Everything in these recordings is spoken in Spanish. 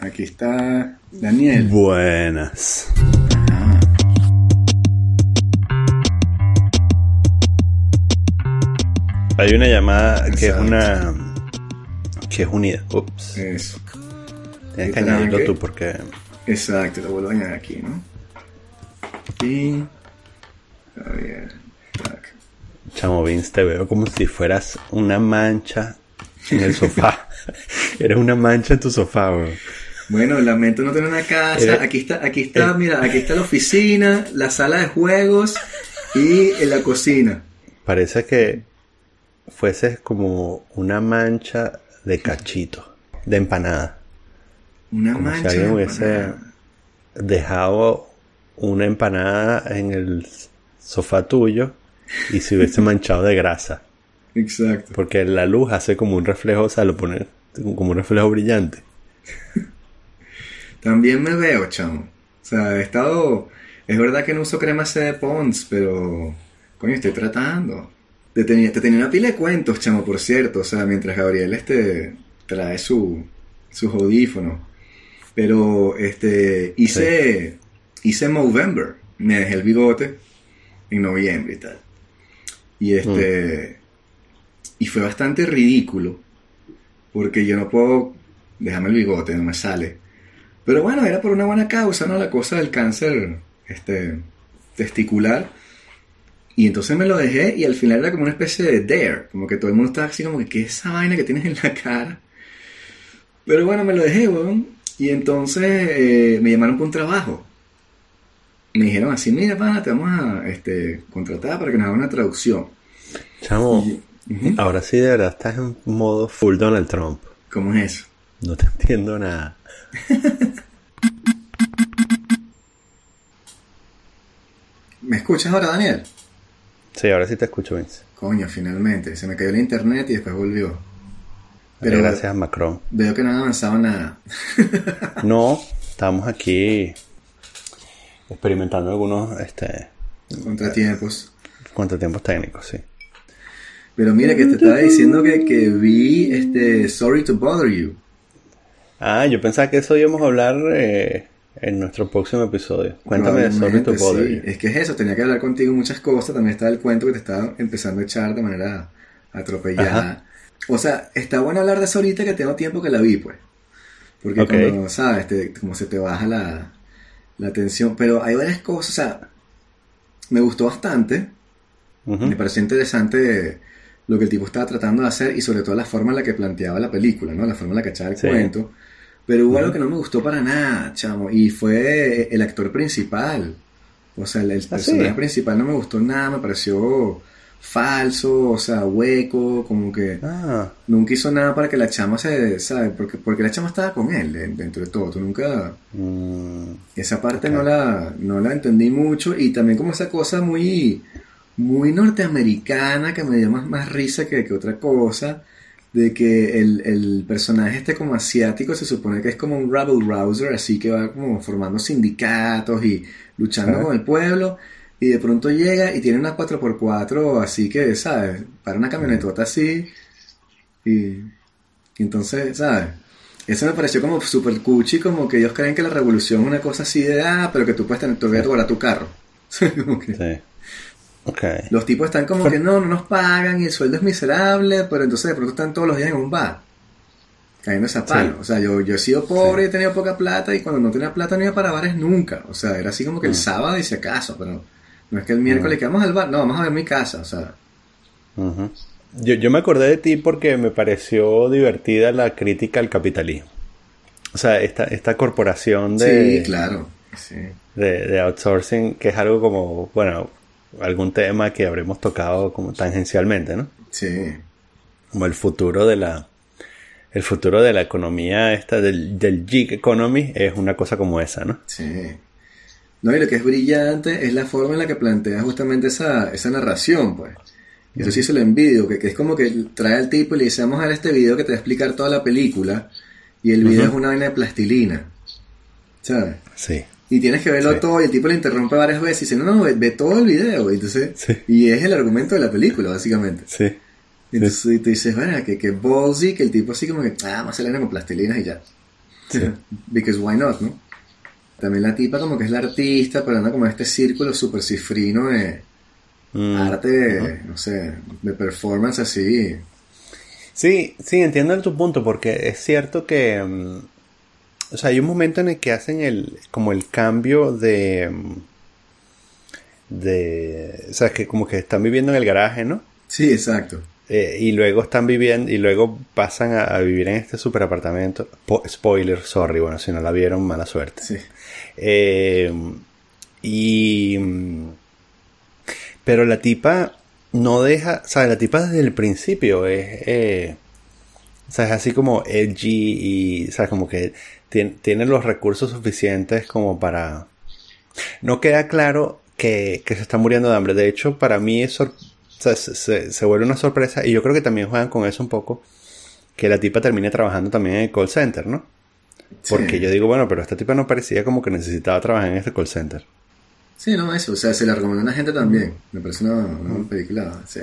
Aquí está Daniel. Buenas. Ajá. Hay una llamada que es una. que es unida. Ups. Eso. Tienes que ¿qué tal, añadirlo tú porque. Exacto, lo vuelvo a añadir aquí, ¿no? Y. A ver. Chamo Vince, te veo como si fueras una mancha en el sofá. Eres una mancha en tu sofá, weón. Bueno, lamento no tener una casa. Eres- Aquí está, aquí está, eh. mira, aquí está la oficina, la sala de juegos y en la cocina. Parece que fueses como una mancha de cachito, de empanada. Una Como si mancha. alguien de hubiese dejado una empanada en el sofá tuyo y se hubiese manchado de grasa. Exacto. Porque la luz hace como un reflejo, o sea, lo pone como un reflejo brillante. También me veo, chamo. O sea, he estado. Es verdad que no uso crema C de Pons, pero. Coño, estoy tratando. Te tenía, te tenía una pila de cuentos, chamo, por cierto. O sea, mientras Gabriel este trae su, sus audífonos. Pero este hice. Hice Movember. Me dejé el bigote en noviembre y tal. Y este. Y fue bastante ridículo. Porque yo no puedo. Déjame el bigote, no me sale. Pero bueno, era por una buena causa, ¿no? La cosa del cáncer este, testicular. Y entonces me lo dejé y al final era como una especie de dare. Como que todo el mundo estaba así como que, ¿qué es esa vaina que tienes en la cara? Pero bueno, me lo dejé, weón. Y entonces eh, me llamaron para un trabajo. Me dijeron así, mira, pana, te vamos a este, contratar para que nos haga una traducción. Chamo, Y- ahora sí de verdad estás en modo full Donald Trump. ¿Cómo es eso? No te entiendo nada. ¿Me escuchas ahora, Daniel? Sí, ahora sí te escucho, Vince. Coño, finalmente. Se me cayó el internet y después volvió. Pero gracias a Macron. veo que no han avanzado nada. No, estamos aquí experimentando algunos este, Contratiempos. contratiempos técnicos, sí. Pero mira que te estaba diciendo que, que vi este Sorry to Bother You. Ah, yo pensaba que eso íbamos a hablar eh, en nuestro próximo episodio. Cuéntame de Sorry to sí. Es que es eso, tenía que hablar contigo muchas cosas. También estaba el cuento que te estaba empezando a echar de manera atropellada. Ajá. O sea, está bueno hablar de eso ahorita que tengo tiempo que la vi, pues. Porque Ok. como, ¿sabes? Te- como se te baja la, la tensión. Pero hay varias cosas, o sea, me gustó bastante. Me pareció interesante lo que el tipo estaba tratando de hacer y sobre todo la forma en la que planteaba la película, ¿no? La forma en la que echaba el Sí. cuento. Pero hubo algo que no me gustó para nada, chamo, y fue el actor principal. O sea, el, el ¿Ah, personaje sí? principal no me gustó nada, me pareció falso, o sea, hueco, como que Ah, nunca hizo nada para que la chama se, ¿sabes? Porque, porque la chama estaba con él de- dentro de todo, tú nunca... mm, Esa parte no la, no la entendí mucho y también como esa cosa muy, muy norteamericana que me dio más, más risa que, que otra cosa, de que el, el personaje este como asiático se supone que es como un rabble rouser, así que va como formando sindicatos y luchando con el pueblo y de pronto llega y tiene una 4x4 así que, ¿sabes? Para una camionetota así y, y entonces, ¿sabes? Eso me pareció como super cuchi, como que ellos creen que la revolución es una cosa así de, ah, pero que tú puedes tener, guardar tu carro. Como que sí. Los tipos están como que no, no nos pagan y el sueldo es miserable, pero entonces de pronto están todos los días en un bar. Cayendo esa palo. Sí. O sea, yo, yo he sido pobre, Sí. he tenido poca plata y cuando no tenía plata no iba para bares nunca. O sea, era así como que el Mm. sábado y si acaso, pero no es que el miércoles que vamos al bar, no, vamos a ver mi casa. O sea. Yo, yo me acordé de ti porque me pareció divertida la crítica al capitalismo. O sea, esta, esta corporación de, sí, claro. Sí. de, de outsourcing, que es algo como, bueno, algún tema que habremos tocado como tangencialmente, ¿no? Sí. Como el futuro de la, el futuro de la economía esta del, del gig economy es una cosa como esa, ¿no? Sí. No, y lo que es brillante es la forma en la que plantea justamente esa, esa narración, pues. Y Eso sí se lo envidio, que, que es como que trae al tipo y le dice, vamos a ver este video que te va a explicar toda la película, y el video es una vaina de plastilina, ¿sabes? Sí. Y tienes que verlo Sí. todo, y el tipo le interrumpe varias veces y dice, no, no, ve, ve todo el video, y entonces, Sí. y es el argumento de la película, básicamente. Sí. Y entonces y tú dices, bueno, que, que ballsy, que el tipo así como que, ah, más se le con plastilinas y ya. Because why not, ¿no? También la tipa como que es la artista, pero anda como en este círculo súper cifrino de Mm, arte, no sé, de performance así. Sí, sí, entiendo tu punto, porque es cierto que. mm, o sea, hay un momento en el que hacen el. como el cambio de. de. O sea, que como que están viviendo en el garaje, ¿no? Sí, exacto. Eh, y luego están viviendo. y luego pasan a, a vivir en este super apartamento. Po- spoiler, sorry, bueno, si no la vieron, mala suerte. Sí. Eh, y. Pero la tipa no deja. O sea, la tipa desde el principio es. eh, o sea, es así como edgy y. O sea, como que tien- tiene los recursos suficientes como para. No queda claro que, que se está muriendo de hambre. De hecho, para mí es sor- o sea, se, se- se vuelve una sorpresa. Y yo creo que también juegan con eso un poco. Que la tipa termine trabajando también en el call center, ¿no? Porque Sí. yo digo, bueno, pero esta tipa no parecía como que necesitaba trabajar en este call center. Sí, no, eso. O sea, se la recomendó a una gente también. Me parece una, una película, sí.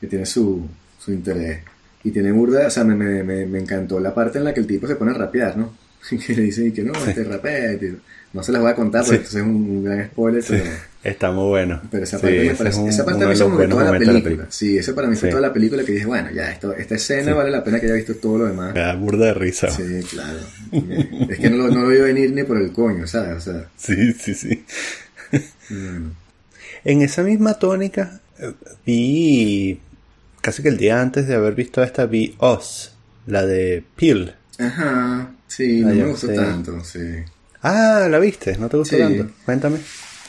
Que tiene su, su interés. Y tiene burda, o sea, me, me, me, me encantó la parte en la que el tipo se pone a rapear, ¿no? que le dice que no, este rapea, tío. No se las voy a contar porque Sí. esto es un, un gran spoiler, pero, Está muy bueno. pero esa Sí, parte me parece, esa parte me toda la película. la Sí, esa para mí fue Sí. toda la película que dije, bueno, ya, esto, esta escena vale la pena que haya visto todo lo demás. Me da burda de risa. Sí, Sí, claro. es que no lo, no lo vi venir ni por el coño, ¿sabes? O sea, sí, sí. mm, En esa misma tónica eh, vi, casi que el día antes de haber visto esta, vi Us, la de Peel. ajá, sí, no me gustó sí. tanto, sí. Ah, ¿la viste? ¿No te gustó Sí. tanto? Cuéntame,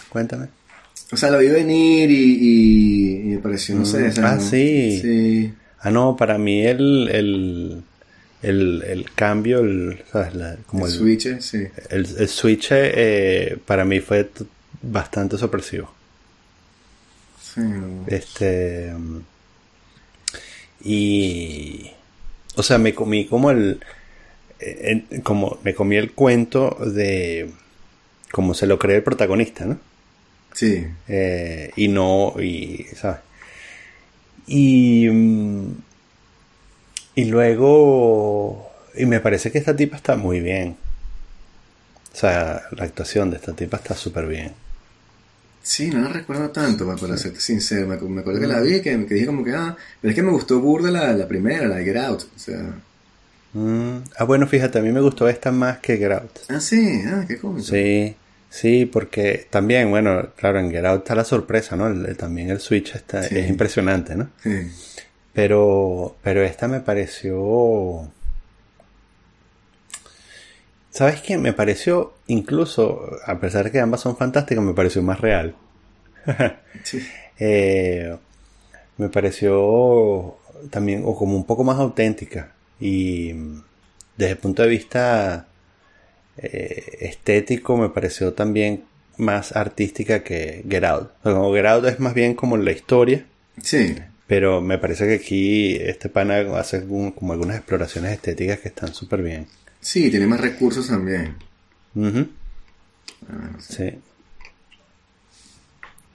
cuéntame. O sea, lo vi venir y, y, y me pareció, no sé, o sea, Ah, no- sí. Sí, Ah, no, para mí el, el, el, el cambio, el, ¿sabes? La- como el el, switch, sí. el, el switch eh, para mí fue bastante sorpresivo. sí. Este. Y. O sea, me comí como el. como me comí el cuento de. Como se lo cree el protagonista, ¿no? Sí, Eh, y no. Y. ¿Sabes? Y. mm, Y luego. Y me parece que esta tipa está muy bien. O sea, la actuación de esta tipa está súper bien. Sí, no la recuerdo tanto, pa- para serte sincero. Me, me acuerdo que la vi, que, que dije como que, ah, pero es que me gustó burda la, la primera, la de Get Out. O sea, Mm, Ah, bueno, fíjate, a mí me gustó esta más que Get Out. ah, sí, ah, qué cómico. Sí, sí, porque también, bueno, claro, en Get Out está la sorpresa, ¿no? El- el- también el Switch está, Sí. es impresionante, ¿no? Sí. Pero, pero esta me pareció... ¿Sabes qué? Me pareció, incluso, a pesar de que ambas son fantásticas, me pareció más real. Sí. Eh, me pareció también, o como un poco más auténtica. Y desde el punto de vista eh, estético, me pareció también más artística que Get Out. O sea, como Get Out es más bien como la historia, Sí, pero me parece que aquí este pana hace un- como algunas exploraciones estéticas que están súper bien. Sí, tiene más recursos también. Ah, no sé.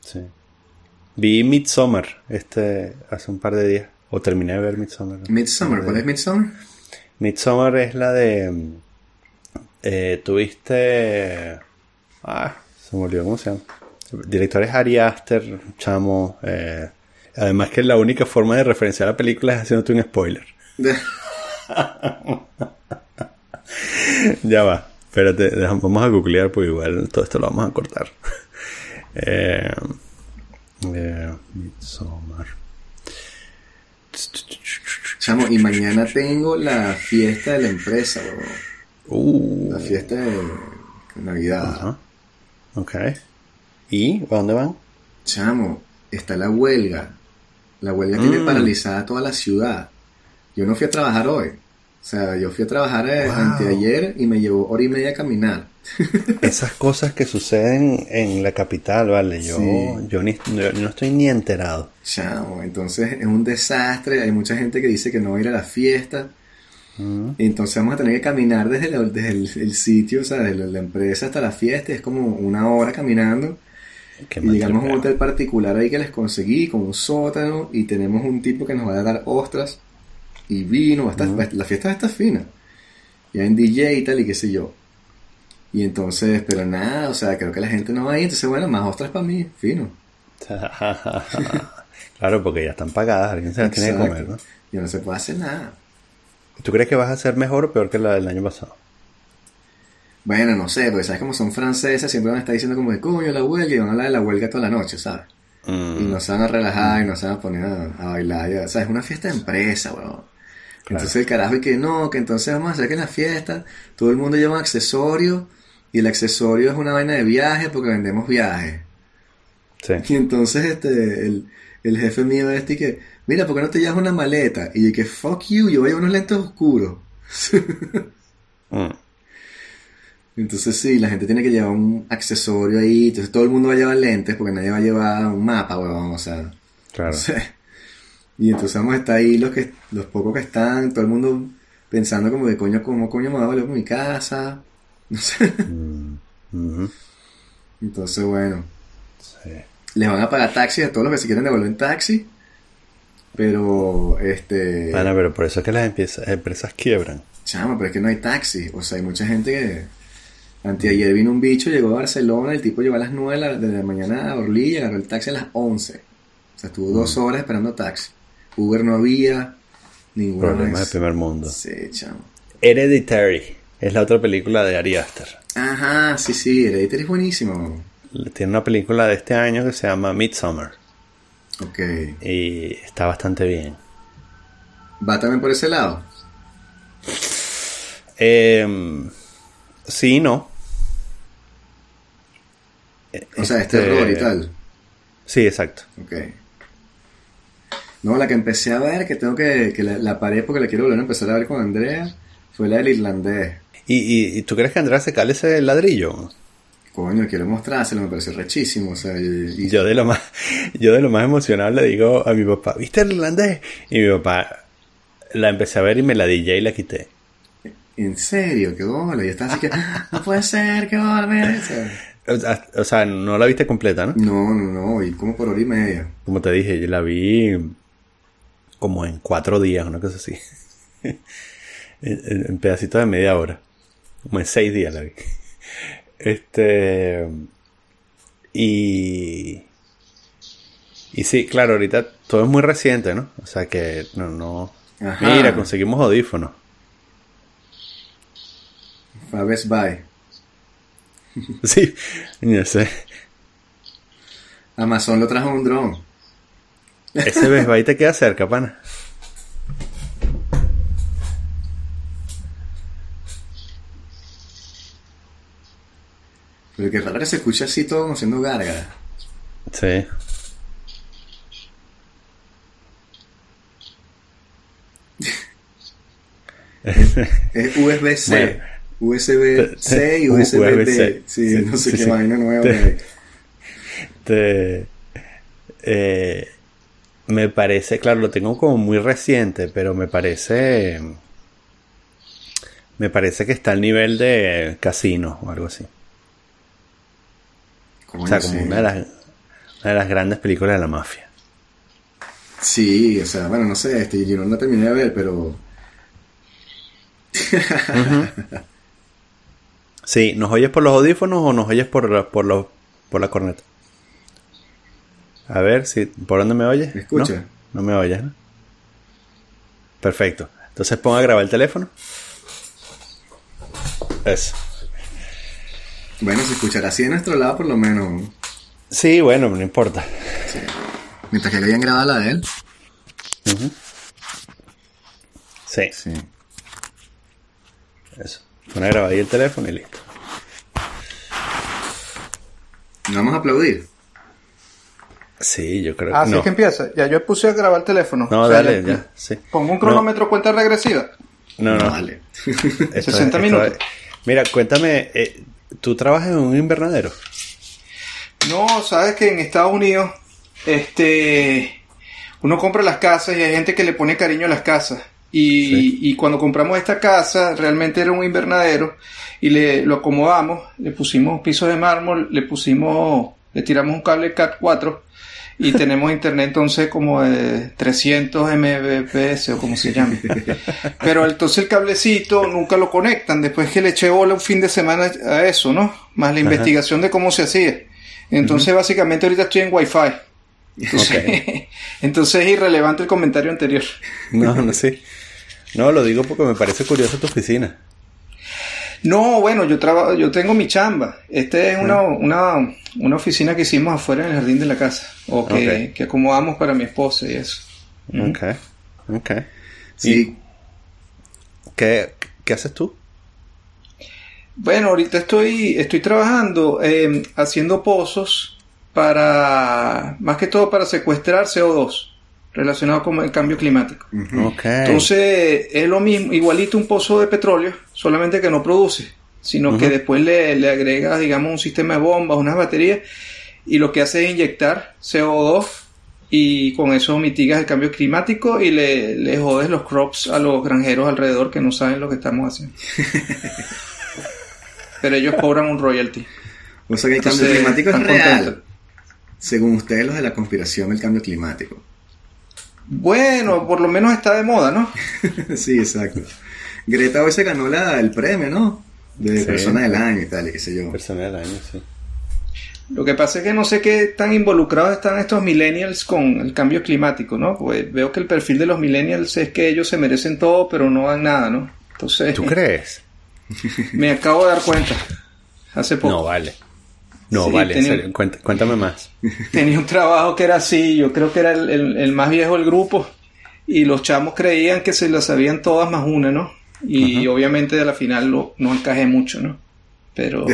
Sí. Sí. Vi Midsommar este, hace un par de días. O terminé de ver Midsommar. Midsommar, ¿cuál es Midsommar? Midsommar es la de. Eh, tuviste. Ah, se me olvidó cómo se llama. El director es Ari Aster, chamo. eh, además, que la única forma de referenciar la película es haciéndote un spoiler. ya va. Espérate, vamos a googlear porque igual todo esto lo vamos a cortar. eh, eh, Midsommar. Chamo, y mañana tengo la fiesta de la empresa, bro. Uh, La fiesta de Navidad. Ajá. Ok. ¿Y a dónde van? Chamo, está la huelga. La huelga tiene Mm. paralizada toda la ciudad. Yo no fui a trabajar hoy. O sea, yo fui a trabajar eh, Wow. anteayer y me llevó hora y media a caminar. Esas cosas que suceden en la capital, vale. Yo, Sí. yo, ni, yo no estoy ni enterado. Chamo, entonces es un desastre. Hay mucha gente que dice que no va a ir a la fiesta. Mm. Y entonces vamos a tener que caminar desde, la- desde el, el sitio, o sea, desde la, la empresa hasta la fiesta. Es como una hora caminando. Qué Y llegamos a un hotel particular ahí que les conseguí, con un sótano, y tenemos un tipo que nos va a dar ostras y vino. va a estar- Ujú. La fiesta está fina. y hay un DJ y tal, y qué sé yo. Y entonces, pero nada, o sea, creo que la gente no va ahí, entonces bueno, más ostras para mí, fino. claro, porque ya están pagadas, alguien se las tiene que comer, ¿no? Y no se puede hacer nada. ¿Tú crees que vas a ser mejor o peor que la del año pasado? Bueno, no sé, porque sabes como son franceses, siempre van a estar diciendo como de coño la huelga y van a hablar de la huelga toda la noche, ¿sabes? Mm. Y no se van a relajar y no se van a poner a, a bailar. Ya. O sea, es una fiesta de empresa, weón. Entonces el carajo y que no, que entonces vamos a hacer que en la fiesta todo el mundo lleva un accesorio y el accesorio es una vaina de viaje porque vendemos viajes. Sí. Y entonces este, el, el jefe mío este y que, mira, ¿por qué no te llevas una maleta? Y yo que, fuck you, yo voy a llevar unos lentes oscuros. Mm. Entonces sí, la gente tiene que llevar un accesorio ahí, entonces todo el mundo va a llevar lentes porque nadie va a llevar un mapa, weón, o sea. Claro. no sé. Y entonces vamos a estar ahí los que los pocos que están, todo el mundo pensando como de coño, ¿cómo coño me voy a volver a mi casa? No sé. Mm. Entonces bueno, Sí. les van a pagar taxi a todos los que se quieren devolver en taxi. Pero este Bueno, pero por eso es que las empieza- empresas quiebran. Chama, pero es que no hay taxi. O sea, hay mucha gente que. Anteayer vino un bicho, llegó a Barcelona, el tipo llegó a las 9 de la, de la mañana a Orly y agarró el taxi a las 11. O sea, estuvo dos horas esperando taxi. Uber no había, ninguna Problemas de vez. primer mundo. Sí, chamo. Hereditary es la otra película de Ari Aster. Ajá, sí, sí, Hereditary es buenísimo. Tiene una película de este año que se llama Midsommar Ok. y está bastante bien. ¿Va también por ese lado? Eh, sí, no. O sea, es Este- terror y tal. Sí, exacto. Ok. No, la que empecé a ver, que tengo que, que la, la paré porque la quiero volver a empezar a ver con Andrea, fue la del irlandés. ¿Y, y, y tú crees que Andrea se cale ese ladrillo? Coño, quiero mostrárselo, me pareció rechísimo. O sea, y, y- Yo de lo más, yo de lo más emocionado le digo a mi papá, ¿viste el irlandés? Y mi papá la empecé a ver y me la DJ y la quité. en serio, qué bola. Y estaba así que, no puede ser, qué bola, o sea, no la viste completa, ¿no? No, no, no, y como por hora y media. Como te dije, yo la vi como en cuatro días, una cosa así. en, pedacitos de media hora. Como en seis días la vi. Este. Y. Y sí, claro, ahorita todo es muy reciente, ¿no? O sea que no, no. Ajá. Mira, conseguimos audífonos. A Best Buy. Sí, ya sé. Amazon lo trajo un dron. Ese Best Buy te queda cerca, pana. Pero qué raro que se escucha así todo como haciendo gárgara. Sí. Es USB-C. USB-C y USB-D. Sí, Sí, no sé sí, qué sí. vaina nueva. Te- que. Este, eh, me parece, claro, lo tengo como muy reciente, pero me parece, me parece que está al nivel de Casino o algo así. O sea, como una de las, una de las grandes películas de la mafia. Sí, o sea, bueno, no sé, este, yo no la terminé de ver, pero Sí, ¿nos oyes por los audífonos o nos oyes por, por, los, por la corneta? A ver, si, ¿por dónde me oyes? ¿Me escucha? No, no me oyes, ¿no? Perfecto. Entonces pongo a grabar el teléfono. Eso. bueno, se escuchará así de nuestro lado por lo menos. Sí, bueno, no importa. Sí. Mientras que hayan grabado la de él. Sí, Sí. eso. Pon a grabar ahí el teléfono y listo. ¿No vamos a aplaudir? Sí, yo creo Así no. es que empieza. Ya yo puse a grabar el teléfono. No, O sea, dale, le- ya, sí. Pongo un cronómetro cuenta regresiva. No, no. Esto 60 esto minutos. Mira, cuéntame, eh, ¿tú trabajas en un invernadero? No, sabes que en Estados Unidos, este, uno compra las casas y hay gente que le pone cariño a las casas. Y, Sí. y cuando compramos esta casa, realmente era un invernadero y le lo acomodamos, le pusimos pisos de mármol, le pusimos, le tiramos un cable CAT 4 y tenemos internet entonces como de 300 mbps o como se llame. Pero entonces el cablecito nunca lo conectan después que le eché bola un fin de semana a eso, ¿no? Más la investigación de cómo se hacía. Entonces básicamente ahorita estoy en Wi-Fi. Entonces, entonces es irrelevante el comentario anterior. No, no sé. No, lo digo porque me parece curioso tu oficina. No, bueno, yo trabajo, yo tengo mi chamba. Esta es una, una, una, oficina que hicimos afuera en el jardín de la casa. O que, que acomodamos para mi esposa y eso. Ok, ok. Sí. ¿Qué, ¿Qué haces tú? Bueno, ahorita estoy, estoy trabajando eh, haciendo pozos para, más que todo para secuestrar CO2 relacionado con el cambio climático. Entonces es lo mismo, igualito un pozo de petróleo, solamente que no produce, sino que después le, le agregas, digamos, un sistema de bombas, unas baterías, y lo que hace es inyectar CO2 y con eso mitigas el cambio climático y le, le jodes los crops a los granjeros alrededor que no saben lo que estamos haciendo. Pero ellos cobran un royalty. O sea que el cambio climático es real. Según ustedes, los de la conspiración, el cambio climático. Bueno, por lo menos está de moda, ¿no? sí, exacto. Greta hoy se ganó la, el premio, ¿no? De persona del año y tal, y qué sé yo. Persona del año, sí. Lo que pasa es que no sé qué tan involucrados están estos millennials con el cambio climático, ¿no? Pues veo que el perfil de los millennials es que ellos se merecen todo, pero no dan nada, ¿no? Entonces. ¿Tú crees? Me acabo de dar cuenta. Hace poco. No, vale. No, vale, cuéntame más. Tenía un trabajo que era así, yo creo que era el, más viejo del grupo, y los chamos creían que se las sabían todas más una, ¿no? Y obviamente de la final lo, no encajé mucho, ¿no? Pero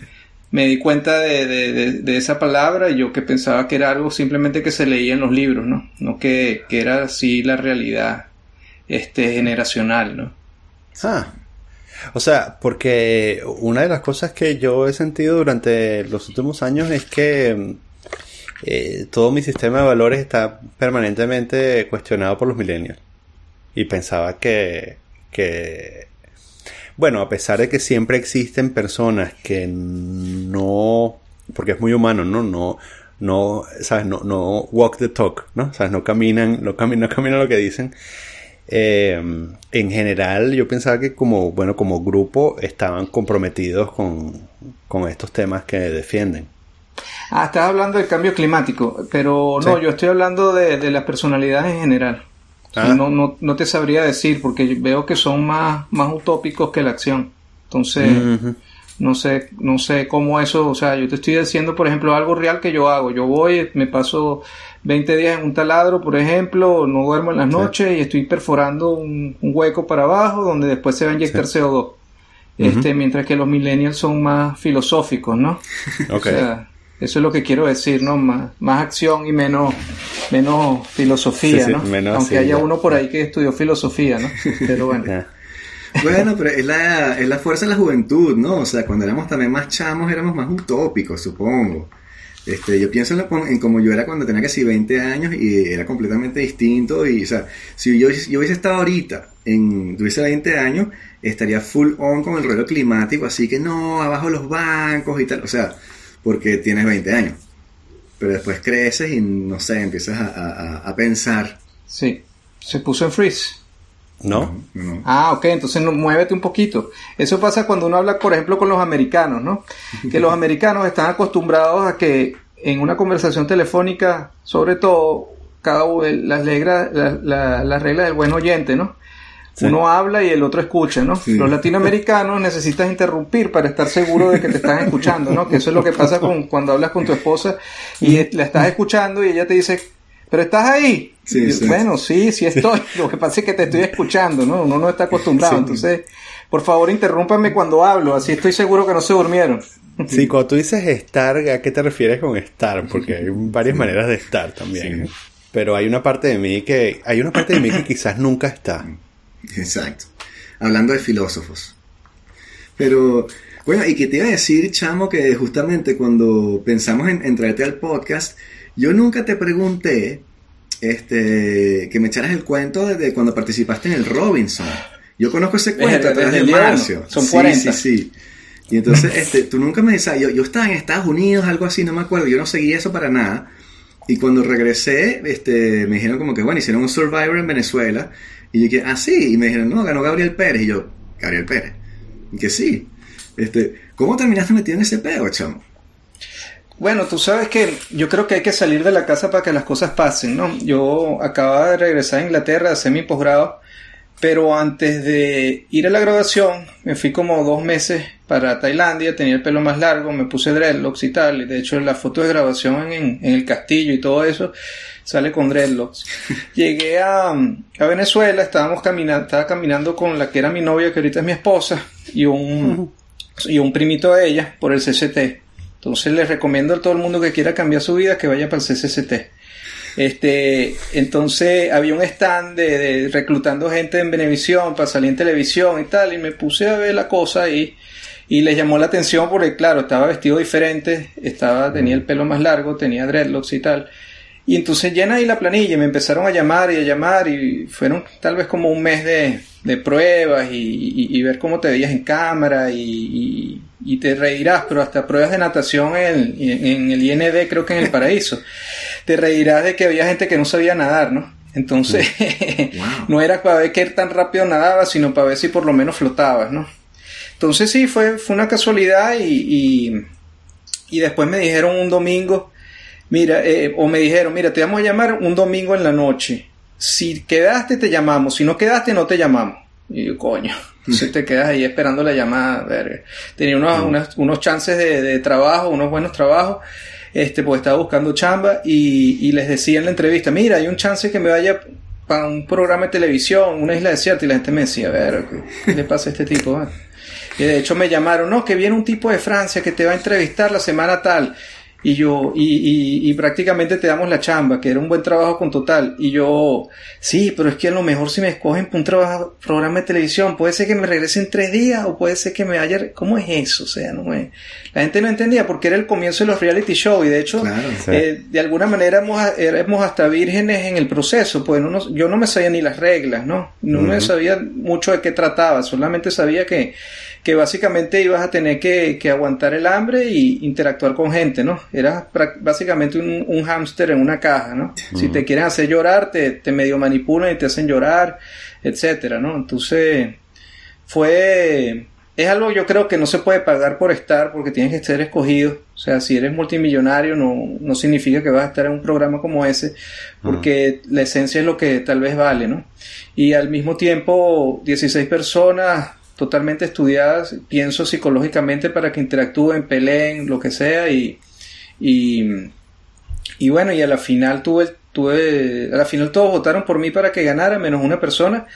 me di cuenta de, esa palabra y yo que pensaba que era algo simplemente que se leía en los libros, ¿no? No que, que era así la realidad este, generacional, ¿no? Ah, o sea, porque una de las cosas que yo he sentido durante los últimos años es que eh, todo mi sistema de valores está permanentemente cuestionado por los millennials. Y pensaba que, que, bueno, a pesar de que siempre existen personas que no, porque es muy humano, ¿no? No, no, ¿sabes? No, no walk the talk, ¿no? ¿Sabes? No caminan, no caminan, no caminan lo que dicen. Eh, en general yo pensaba que como, bueno, como grupo estaban comprometidos con, estos temas que defienden. Ah, estás hablando del cambio climático, pero no, yo estoy hablando de, las personalidades en general. Ah. no, no, no, te sabría decir porque veo que son más, más utópicos que la acción. Entonces, no sé, no sé cómo eso, o sea, yo te estoy diciendo, por ejemplo, algo real que yo hago. Yo voy, me paso 20 días en un taladro, por ejemplo, no duermo en las noches y estoy perforando un, hueco para abajo donde después se va a inyectar CO2. Este, mientras que los millennials son más filosóficos, ¿no? O sea, eso es lo que quiero decir, ¿no? Más, más acción y menos, menos filosofía, ¿no? Aunque haya uno por ahí que estudió filosofía, ¿no? Pero bueno. Bueno, pero es la, es la fuerza de la juventud, ¿no? O sea, cuando éramos también más chamos éramos más utópicos, supongo. Este, yo pienso en, como yo era cuando tenía casi 20 años y era completamente distinto. Y, o sea, si yo, yo hubiese estado ahorita, en, tuviese 20 años, estaría full on con el rollo climático, así que no, abajo los bancos y tal. O sea, porque tienes 20 años. Pero después creces y, no sé, empiezas a, a, pensar. Sí, se puso en freeze. ¿No? Ah, ok, entonces no, muévete un poquito. Eso pasa cuando uno habla, por ejemplo, con los americanos, ¿no? Que los americanos están acostumbrados a que en una conversación telefónica, sobre todo, cada las, reglas, las reglas del buen oyente, ¿no? Uno habla y el otro escucha, ¿no? Los latinoamericanos necesitas interrumpir para estar seguro de que te están escuchando, ¿no? Que eso es lo que pasa con, cuando hablas con tu esposa y la estás escuchando y ella te dice, pero estás ahí. Bueno, sí, sí estoy. Lo que pasa es que te estoy escuchando, ¿no? Uno no está acostumbrado. Entonces, por favor, interrúmpame cuando hablo. Así estoy seguro que no se durmieron. Sí, cuando tú dices estar, ¿a qué te refieres con estar? Porque hay varias maneras de estar también. Pero hay una parte de mí que, hay una parte de mí que quizás nunca está. Exacto. Hablando de filósofos. Pero, bueno, y que te iba a decir, chamo, que justamente cuando pensamos en, en traerte al podcast, yo nunca te pregunté este, que me echaras el cuento de cuando participaste en el Robinson. Yo conozco ese cuento atrás de Marcio. Son sí, Sí, sí, Y entonces, este, tú nunca me decías, yo, yo estaba en Estados Unidos, algo así, no me acuerdo, yo no seguí eso para nada. Y cuando regresé, este, me dijeron como que, bueno, hicieron un Survivor en Venezuela. Y yo dije, ah, sí. Y me dijeron, no, ganó Gabriel Pérez. Y yo, Gabriel Pérez. Y que sí. Este, ¿Cómo terminaste metido en ese peo, chamo? Bueno, tú sabes que yo creo que hay que salir de la casa para que las cosas pasen, ¿no? Yo acababa de regresar a Inglaterra hacer mi posgrado, pero antes de ir a la graduación me fui como dos meses para Tailandia, tenía el pelo más largo, me puse dreadlocks y tal, y de hecho la foto de grabación en, el castillo y todo eso sale con dreadlocks. Llegué a, a Venezuela, estábamos caminando, estaba caminando con la que era mi novia, que ahorita es mi esposa, y un, y un primito de ella por el CCT. Entonces les recomiendo a todo el mundo que quiera cambiar su vida que vaya para el CCT. Este, entonces había un stand de, reclutando gente en Venevisión para salir en televisión y tal, y me puse a ver la cosa ahí y les llamó la atención porque claro, estaba vestido diferente, estaba, tenía el pelo más largo, tenía dreadlocks y tal. Y entonces llena ahí la planilla y me empezaron a llamar y a llamar y fueron tal vez como un mes de, de pruebas y, ver cómo te veías en cámara y, te reirás, pero hasta pruebas de natación en, en, el IND, creo que en el paraíso, te reirás de que había gente que no sabía nadar, ¿no? Entonces, no era para ver qué tan rápido nadabas, sino para ver si por lo menos flotabas, ¿no? Entonces sí, fue, fue una casualidad y, y, después me dijeron un domingo, mira, eh, o me dijeron, mira, te vamos a llamar un domingo en la noche. Si quedaste, te llamamos. Si no quedaste, no te llamamos. Y yo, coño, si te quedas ahí esperando la llamada, verga. Tenía unos, unos chances de, de, trabajo, unos buenos trabajos, este, pues estaba buscando chamba y, y les decía en la entrevista, mira, hay un chance que me vaya para un programa de televisión, una isla desierta, y la gente me decía, a ver, ¿qué, le pasa a este tipo? Y de hecho me llamaron, no, que viene un tipo de Francia que te va a entrevistar la semana tal. Y yo, y, y, y, prácticamente te damos la chamba, que era un buen trabajo con total. Y yo, sí, pero es que a lo mejor si me escogen para un trabajo, programa de televisión, puede ser que me regrese en tres días o puede ser que me vaya, ¿cómo es eso? O sea, no me, la gente no entendía porque era el comienzo de los reality shows y de hecho, eh, de alguna manera éramos, hasta vírgenes en el proceso, pues no, yo no me sabía ni las reglas, ¿no? No me sabía mucho de qué trataba, solamente sabía que que básicamente ibas a tener que, aguantar el hambre y interactuar con gente, ¿no? Eras básicamente un, un hámster en una caja, ¿no? Si te quieren hacer llorar, te, te medio manipulan y te hacen llorar, etcétera, ¿no? Entonces, fue... Es algo yo creo que no se puede pagar por estar porque tienes que ser escogido. O sea, si eres multimillonario no, no significa que vas a estar en un programa como ese porque la esencia es lo que tal vez vale, ¿no? Y al mismo tiempo, 16 personas totalmente estudiadas, pienso psicológicamente para que interactúen, peleen, lo que sea y, y, bueno, y a la final tuve, tuve, a la final todos votaron por mí para que ganara, menos una persona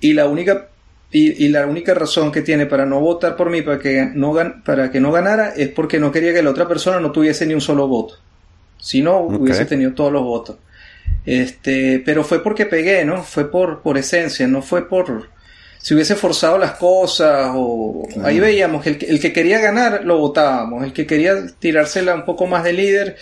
y la única y, la única razón que tiene para no votar por mí para que no para que no ganara es porque no quería que la otra persona no tuviese ni un solo voto. Si no, hubiese tenido todos los votos. Este, pero fue porque pegué, ¿no? Fue por, por esencia, no fue por, si hubiese forzado las cosas o ahí veíamos que el, el, que quería ganar lo votábamos, el que quería tirársela un poco más de líder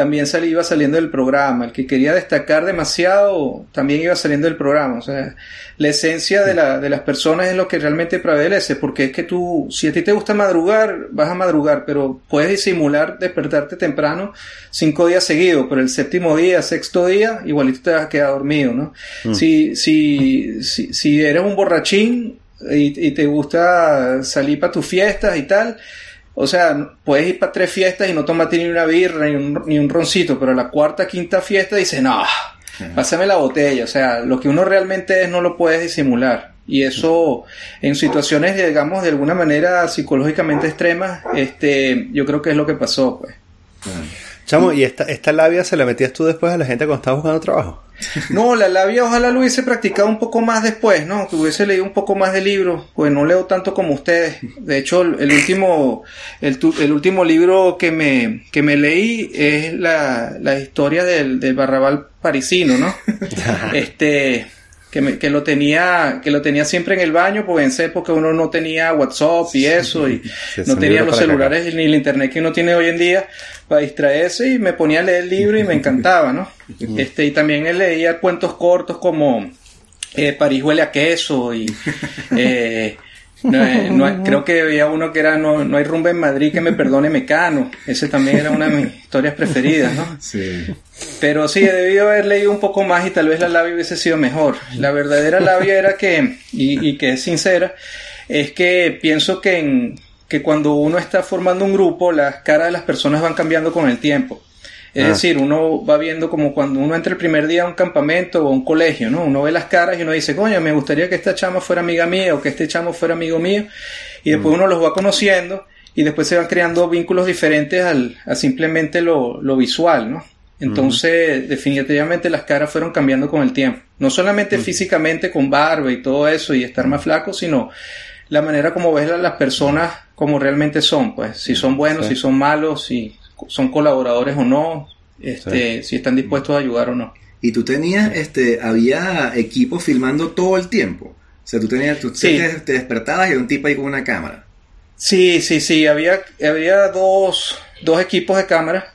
también salía, iba saliendo del programa. El que quería destacar demasiado también iba saliendo del programa. O sea, la esencia de, la, de las personas es lo que realmente prevalece, porque es que tú, si a ti te gusta madrugar, vas a madrugar, pero puedes disimular despertarte temprano cinco días seguidos, pero el séptimo día, sexto día, igualito te vas a quedar dormido, ¿no? Mm. Si, si, si, si eres un borrachín y, y te gusta salir para tus fiestas y tal, o sea, puedes ir para tres fiestas y no tomarte ni una birra ni un, ni un roncito, pero la cuarta, quinta fiesta dice, no, pásame la botella. O sea, lo que uno realmente es no lo puedes disimular. Y eso, en situaciones, digamos, de alguna manera psicológicamente extremas, este, yo creo que es lo que pasó, pues. Chamo, ¿y esta, esta labia se la metías tú después a la gente cuando estabas buscando trabajo? No, la labia ojalá lo hubiese practicado un poco más después, ¿no? Que hubiese leído un poco más de libros, pues no leo tanto como ustedes. De hecho, el último, el, el último libro que me, que me leí es la, la historia del, del Barrabal parisino, ¿no? este, que, me, que lo tenía que lo tenía siempre en el baño porque en esa época uno no tenía WhatsApp y eso y no tenía los celulares ni el internet que uno tiene hoy en día para distraerse y me ponía a leer el libro y me encantaba no este y también él leía cuentos cortos como eh, París huele a queso y eh, No, creo que había uno que era no, no hay rumba en Madrid que me perdone Mecano. Ese también era una de mis historias preferidas, ¿no? Sí. Pero sí, he debido haber leído un poco más y tal vez la labia hubiese sido mejor. La verdadera labia era que, y, y que es sincera, es que pienso que, en, que cuando uno está formando un grupo, las caras de las personas van cambiando con el tiempo. Es ah. decir, uno va viendo como cuando uno entra el primer día a un campamento o a un colegio, ¿no? Uno ve las caras y uno dice, coño, me gustaría que esta chama fuera amiga mía o que este chamo fuera amigo mío. Y después mm. uno los va conociendo y después se van creando vínculos diferentes al, a simplemente lo, lo visual, ¿no? Entonces, definitivamente las caras fueron cambiando con el tiempo. No solamente físicamente con barba y todo eso y estar más flaco, sino la manera como ves a las personas como realmente son, pues, si son buenos, si son malos, si son colaboradores o no, este, si están dispuestos a ayudar o no. Y tú tenías, este, había equipos filmando todo el tiempo. O sea, tú tenías, tú te, despertabas y un tipo ahí con una cámara. Sí, sí, sí, había, había dos, dos equipos de cámara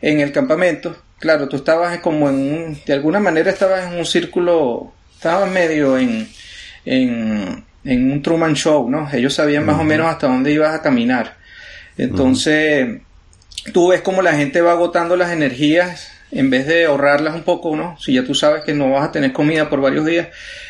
en el campamento. Claro, tú estabas como en un, de alguna manera estabas en un círculo, estabas medio en, en, en un Truman Show, ¿no? Ellos sabían más o menos hasta dónde ibas a caminar. Entonces, tú ves cómo la gente va agotando las energías en vez de ahorrarlas un poco, ¿no? Si ya tú sabes que no vas a tener comida por varios días,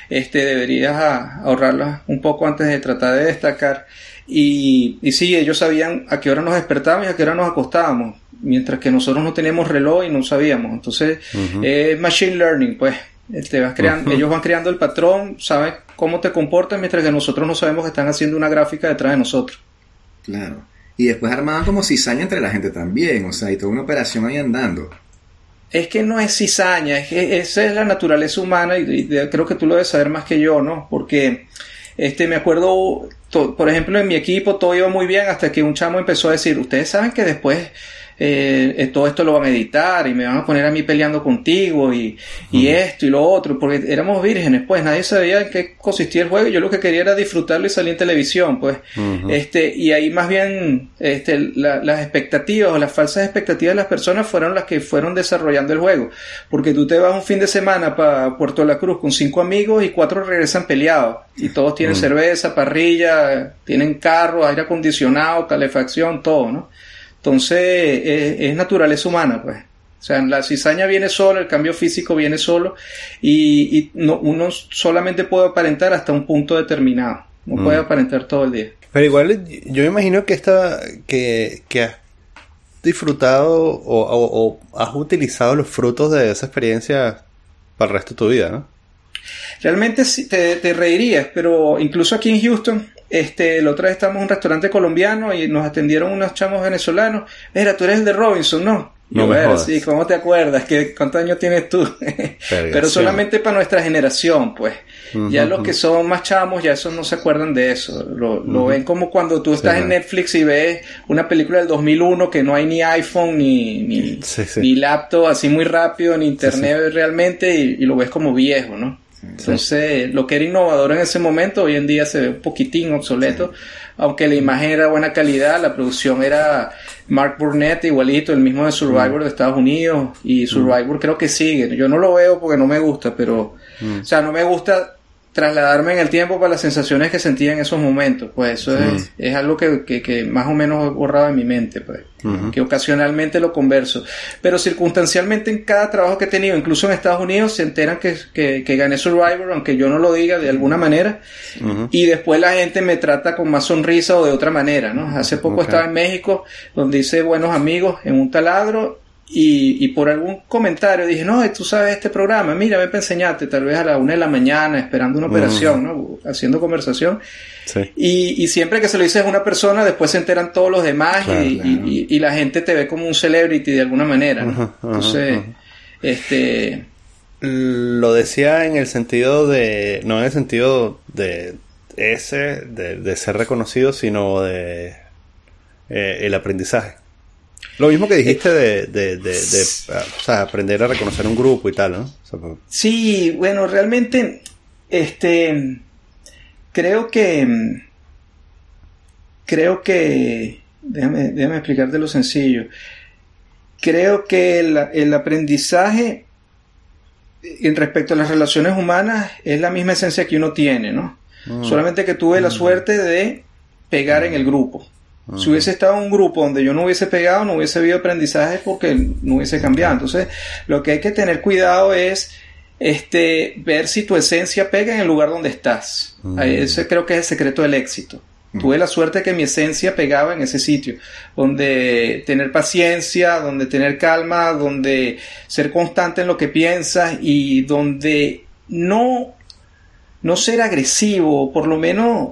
este, deberías ahorrarlas un poco antes de tratar de destacar. Y, y sí, ellos sabían a qué hora nos despertábamos y a qué hora nos acostábamos, mientras que nosotros no teníamos reloj y no sabíamos. Entonces, es machine learning, pues. Este, vas creando, Ellos van creando el patrón, saben cómo te comportas, mientras que nosotros no sabemos que están haciendo una gráfica detrás de nosotros. Claro. Y después armaban como cizaña entre la gente también, o sea, y toda una operación ahí andando. Es que no es cizaña, es que esa es la naturaleza humana y, creo que tú lo debes saber más que yo, ¿no? Porque este, me acuerdo, por ejemplo, en mi equipo todo iba muy bien hasta que un chamo empezó a decir, ustedes saben que después eh, eh, todo esto lo van a editar y me van a poner a mí peleando contigo y, y esto y lo otro, porque éramos vírgenes, pues nadie sabía en qué consistía el juego y yo lo que quería era disfrutarlo y salir en televisión, pues, este, y ahí más bien, este, las expectativas o las falsas expectativas de las personas fueron las que fueron desarrollando el juego, porque tú te vas un fin de semana para Puerto La Cruz con cinco amigos y cuatro regresan peleados y todos tienen cerveza, parrilla, tienen carro, aire acondicionado, calefacción, todo, ¿no? Entonces, es, naturaleza humana, pues. O sea, la cizaña viene sola, el cambio físico viene solo y, no, uno solamente puede aparentar hasta un punto determinado. No puede mm. aparentar todo el día. Pero igual yo me imagino que esta, que, que has disfrutado o, has utilizado los frutos de esa experiencia para el resto de tu vida, ¿no? Realmente sí, te, te reirías, pero incluso aquí en Houston este, la otra vez estábamos en un restaurante colombiano y nos atendieron unos chamos venezolanos. Mira, tú eres el de Robinson, ¿no? No me sí, ¿cómo te acuerdas? ¿Qué, ¿Cuántos años tienes tú? Pero solamente para nuestra generación, pues. ya los que son más chamos, ya esos no se acuerdan de eso. Lo, ven como cuando tú estás en Netflix y ves una película del 2001 que no hay ni iPhone ni, ni, laptop así muy rápido, ni internet realmente, y, lo ves como viejo, ¿no? Entonces, lo que era innovador en ese momento, hoy en día se ve un poquitín obsoleto, aunque la imagen era de buena calidad, la producción era Mark Burnett igualito, el mismo de Survivor de Estados Unidos, y Survivor creo que sigue. Yo no lo veo porque no me gusta, pero, o sea, no me gusta trasladarme en el tiempo para las sensaciones que sentía en esos momentos. Pues eso es, es, algo que, que, más o menos he borrado en mi mente, pues, que ocasionalmente lo converso. Pero circunstancialmente en cada trabajo que he tenido, incluso en Estados Unidos, se enteran que, que, que gané Survivor, aunque yo no lo diga de alguna manera, y después la gente me trata con más sonrisa o de otra manera, ¿no? Hace poco estaba en México, donde hice buenos amigos en un taladro, y, y, por algún comentario dije, no, tú sabes este programa, mira, ven para enseñarte, tal vez a la una de la mañana, esperando una operación, ¿no? Haciendo conversación. Sí. Y, y, siempre que se lo dices a una persona, después se enteran todos los demás y, y, la gente te ve como un celebrity de alguna manera, ¿no? Entonces, este... Lo decía en el sentido de, no en el sentido de ese, de, de ser reconocido, sino de eh, el aprendizaje. Lo mismo que dijiste de, de, de, o sea, aprender a reconocer un grupo y tal, ¿no? Pues, sí, bueno, realmente, este, creo que, creo que, déjame, déjame explicarte lo sencillo. Creo que el, el aprendizaje en respecto a las relaciones humanas es la misma esencia que uno tiene, ¿no? Mm. Solamente que tuve la mm. suerte de pegar en el grupo. Si hubiese estado en un grupo donde yo no hubiese pegado, no hubiese habido aprendizaje porque no hubiese cambiado. Entonces, lo que hay que tener cuidado es este, ver si tu esencia pega en el lugar donde estás. Ese creo que es el secreto del éxito. Tuve la suerte que mi esencia pegaba en ese sitio, donde tener paciencia, donde tener calma, donde ser constante en lo que piensas y donde no, no ser agresivo, por lo menos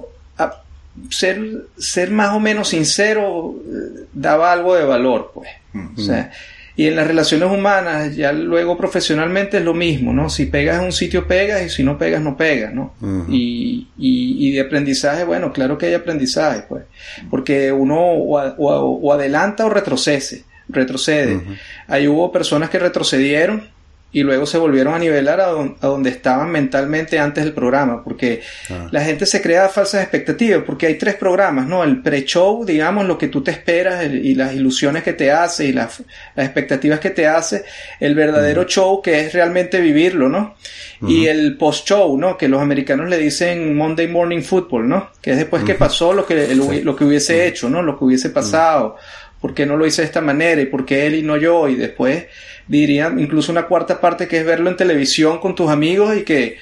ser, ser más o menos sincero eh, daba algo de valor, pues. O sea, y en las relaciones humanas, ya luego profesionalmente es lo mismo, ¿no? Si pegas en un sitio, pegas, y si no pegas, no pegas, ¿no? y, y, de aprendizaje, bueno, claro que hay aprendizaje, pues, porque uno o, adelanta o retrocede, retrocede. Ahí hubo personas que retrocedieron y luego se volvieron a nivelar a, donde estaban mentalmente antes del programa, porque ah. la gente se crea falsas expectativas, porque hay tres programas, ¿no? El pre-show, digamos, lo que tú te esperas y las ilusiones que te hace y las, expectativas que te hace, el verdadero show que es realmente vivirlo, ¿no? Y el post-show, ¿no? Que los americanos le dicen Monday Morning Football, ¿no? Que es después que pasó lo que, lo que hubiese hecho, ¿no? Lo que hubiese pasado, por qué no lo hice de esta manera y por qué él y no yo, y después diría incluso una cuarta parte que es verlo en televisión con tus amigos y que,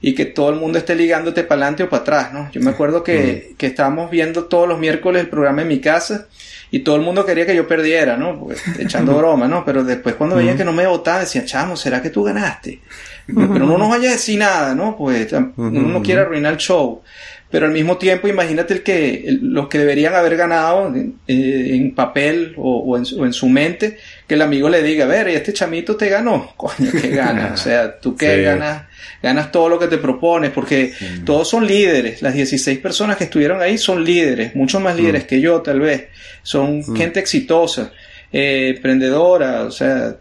y que todo el mundo esté ligándote para adelante o para atrás, ¿no? Yo me acuerdo que, que estábamos viendo todos los miércoles el programa en mi casa y todo el mundo quería que yo perdiera, ¿no? Pues, echando broma, ¿no? Pero después cuando veían que no me votaba decían, chamo, ¿será que tú ganaste? Pero no nos vayas a decir nada, ¿no? Pues uno no quiere arruinar el show pero al mismo tiempo imagínate el que los que deberían haber ganado eh, en papel o, en, su mente, que el amigo le diga, a ver, este chamito te ganó, coño, que gana, o sea, tú que ganas, ganas todo lo que te propones, porque todos son líderes, las 16 personas que estuvieron ahí son líderes, muchos más líderes mm. que yo tal vez, son mm. gente exitosa, eh, emprendedora, o sea,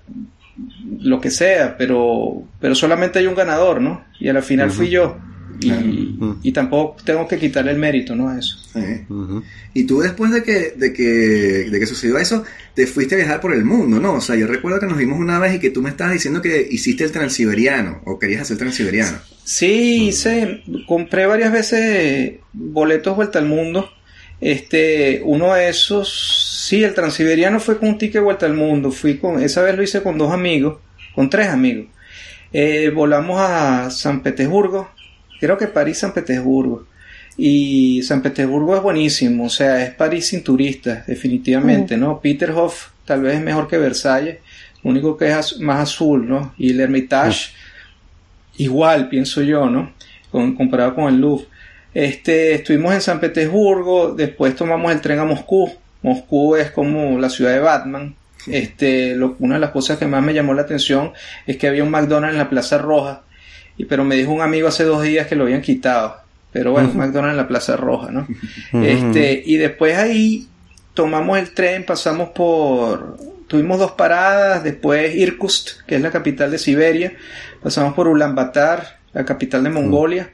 lo que sea, pero, pero solamente hay un ganador, ¿no? Y al final fui yo. Y, tampoco tengo que quitarle el mérito, ¿no? A eso. Y tú después de que, de, que, de que sucedió eso, te fuiste a viajar por el mundo, ¿no? O sea, yo recuerdo que nos vimos una vez y que tú me estabas diciendo que hiciste el transiberiano o querías hacer transiberiano. Sí, hice, compré varias veces boletos vuelta al mundo. Este, uno de esos, sí, el transiberiano fue con un ticket vuelta al mundo. Fui con, esa vez lo hice con dos amigos, con tres amigos. Eh, volamos a San Petersburgo, creo que París, San Petersburgo. Y San Petersburgo es buenísimo, o sea, es París sin turistas, definitivamente, ¿no? Peterhof tal vez es mejor que Versalles, único que es más azul, ¿no? Y el Hermitage, igual, pienso yo, ¿no? comparado con el Louvre. Este, estuvimos en San Petersburgo, después tomamos el tren a Moscú. Moscú es como la ciudad de Batman. Este, una de las cosas que más me llamó la atención es que había un McDonald's en la Plaza Roja y, pero me dijo un amigo hace dos días que lo habían quitado. Pero bueno, McDonald's en la Plaza Roja, ¿no? este, y después ahí tomamos el tren, pasamos por, tuvimos dos paradas, después Irkutsk, que es la capital de Siberia, pasamos por Ulaanbaatar, la capital de Mongolia,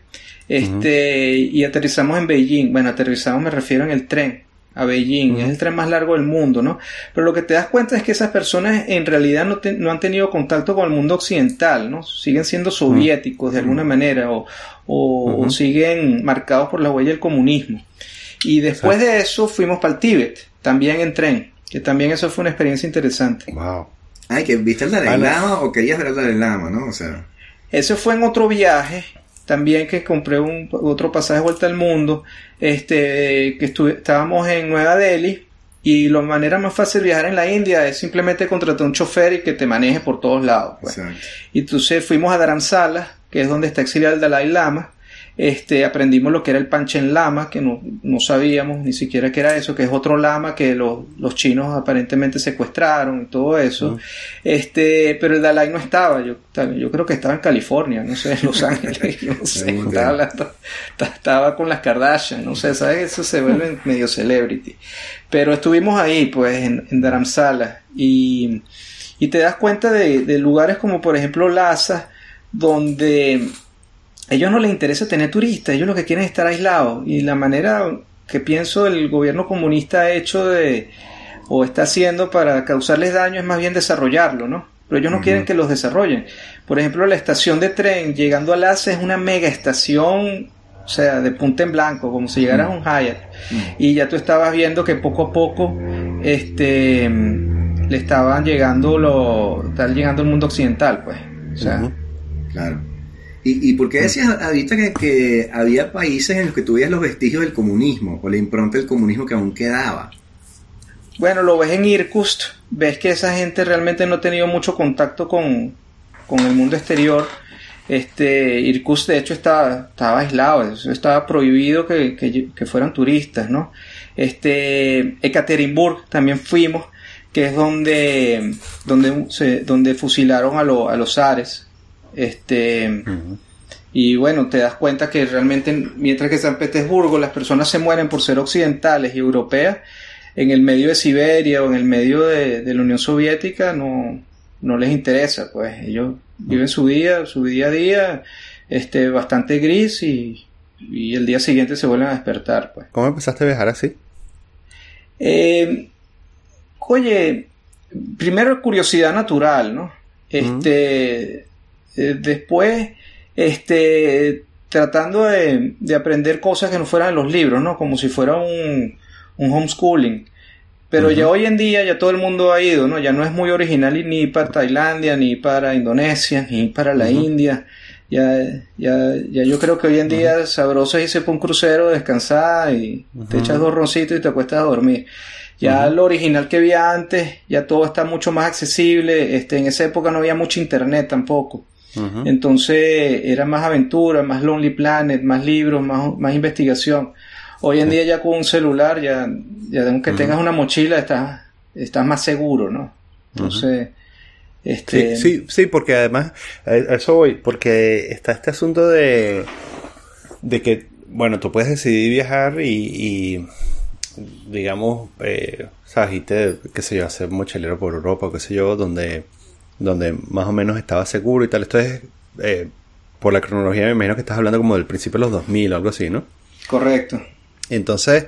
este, y aterrizamos en Beijing. Bueno, aterrizamos me refiero en el tren a Beijing, es el tren más largo del mundo, ¿no? Pero lo que te das cuenta es que esas personas en realidad no, no han tenido contacto con el mundo occidental, ¿no? Siguen siendo soviéticos de alguna manera o, o, siguen marcados por la huella del comunismo. Y después de eso fuimos para el Tíbet, también en tren, que también eso fue una experiencia interesante. Wow. Ay, que viste el Dalai Lama o querías ver el Dalai Lama, ¿no? O sea. Eso fue en otro viaje también que compré un, otro pasaje vuelta al mundo, este, que estábamos en Nueva Delhi y la manera más fácil de viajar en la India es simplemente contratar un chofer y que te maneje por todos lados. Pues. Y entonces fuimos a Dharamsala, que es donde está exiliado el Dalai Lama, este, aprendimos lo que era el Panchen Lama, que no, no sabíamos ni siquiera que era eso, que es otro lama que los, los chinos aparentemente secuestraron y todo eso. Este, pero el Dalai no estaba, yo, yo creo que estaba en California, no sé, en Los Ángeles, no sé, estaba, estaba, con las Kardashian, no sé, ¿sabes? Eso se vuelve medio celebrity. Pero estuvimos ahí, pues, en, en Dharamsala, y, y te das cuenta de, de lugares como, por ejemplo, Lhasa, donde ellos no les interesa tener turistas, ellos lo que quieren es estar aislados. Y la manera que pienso el gobierno comunista ha hecho de, o está haciendo para causarles daño es más bien desarrollarlo, ¿no? Pero ellos no quieren que los desarrollen. Por ejemplo, la estación de tren llegando a Lhasa es una mega estación o sea, de punta en blanco, como si llegaras a un Hyatt. Y ya tú estabas viendo que poco a poco este, le estaban llegando lo, estaban llegando el mundo occidental, pues. O sea, Claro. ¿Y, ¿Y por qué decías ahorita que, que había países en los que tuvías los vestigios del comunismo o la impronta del comunismo que aún quedaba? Bueno, lo ves en Irkutsk, ves que esa gente realmente no ha tenido mucho contacto con, con el mundo exterior. Este, Irkutsk de hecho estaba, estaba aislado, estaba prohibido que, que, que fueran turistas, ¿no? Este, Ekaterimburg también fuimos, que es donde, donde, se, donde fusilaron a, lo, a los zares. Este, y bueno, te das cuenta que realmente, mientras que San Petersburgo las personas se mueren por ser occidentales y europeas, en el medio de Siberia o en el medio de, de la Unión Soviética no, no les interesa, pues ellos viven su día, su día a día, este, bastante gris y, y el día siguiente se vuelven a despertar, pues. ¿Cómo empezaste a viajar así? Eh, oye, primero curiosidad natural, ¿no? Este, eh, después, este, tratando de, de, aprender cosas que no fueran en los libros, ¿no? Como si fuera un, un homeschooling. Pero uh -huh. ya hoy en día ya todo el mundo ha ido, ¿no? Ya no es muy original ni para Tailandia, ni para Indonesia, ni para la uh -huh. India. Ya, ya, ya yo creo que hoy en día uh -huh. sabroso es irse por un crucero, descansar y te echas dos roncitos y te acuestas a dormir. Ya lo original que había antes, ya todo está mucho más accesible. Este, en esa época no había mucho internet tampoco. Entonces era más aventura, más Lonely Planet, más libros, más, más investigación. Hoy en día ya con un celular, ya, ya aunque uh -huh. tengas una mochila, estás, estás más seguro, ¿no? Entonces, este... Sí, sí, sí, porque además, a eso voy, porque está este asunto de, de que, bueno, tú puedes decidir viajar y, y digamos, eh, sabes, irte, qué sé yo, hacer mochilero por Europa, qué sé yo, donde, donde más o menos estaba seguro y tal. Esto es, eh, por la cronología, me imagino que estás hablando como del principio de los 2000 o algo así, ¿no? Correcto. Entonces,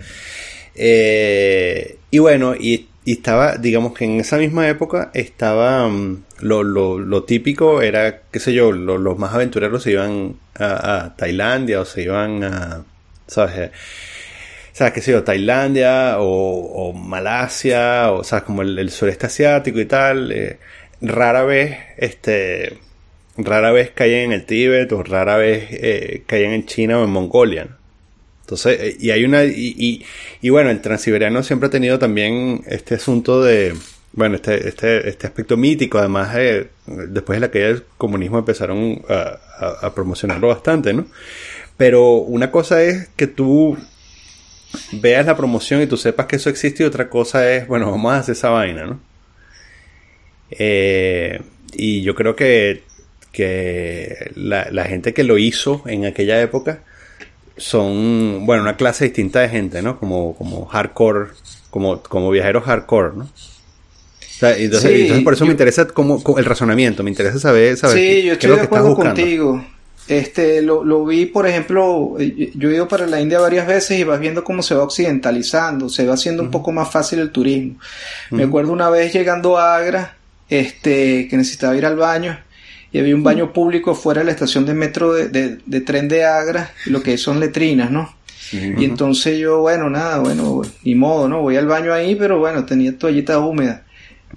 eh, y bueno, y, y, estaba, digamos que en esa misma época estaba um, lo, lo, lo, típico era, qué sé yo, lo, los más aventureros se iban a, a, Tailandia o se iban a, ¿sabes? ¿Sabes qué sé yo? Tailandia o, o Malasia o, ¿sabes? Como el, el, sureste asiático y tal. Eh, rara vez, este, rara vez caían en el Tíbet o rara vez eh, caían en China o en Mongolia. Entonces, y hay una, y, y, bueno, el transiberiano siempre ha tenido también este asunto de, bueno, este, este, este aspecto mítico, además de, después de la caída del comunismo empezaron a, a, a, promocionarlo bastante, ¿no? Pero una cosa es que tú veas la promoción y tú sepas que eso existe y otra cosa es, bueno, vamos a hacer esa vaina, ¿no? Eh, y yo creo que, que la, la gente que lo hizo en aquella época, son, bueno, una clase distinta de gente, ¿no? Como, como hardcore, como, como viajeros hardcore, ¿no? O sea, entonces, sí, entonces, por eso yo, me interesa como, el razonamiento, me interesa saber, saber sí, qué, yo estoy qué es lo de que acuerdo contigo. Este, lo, lo, vi, por ejemplo, yo he ido para la India varias veces y vas viendo cómo se va occidentalizando, se va haciendo uh -huh. un poco más fácil el turismo. Uh -huh. Me acuerdo una vez llegando a Agra, este, que necesitaba ir al baño y había un baño público fuera de la estación de metro de, de, de tren de Agra, lo que son letrinas, ¿no? Uh -huh. Y entonces yo, bueno, nada, bueno, ni modo, ¿no? Voy al baño ahí, pero bueno, tenía toallita húmeda.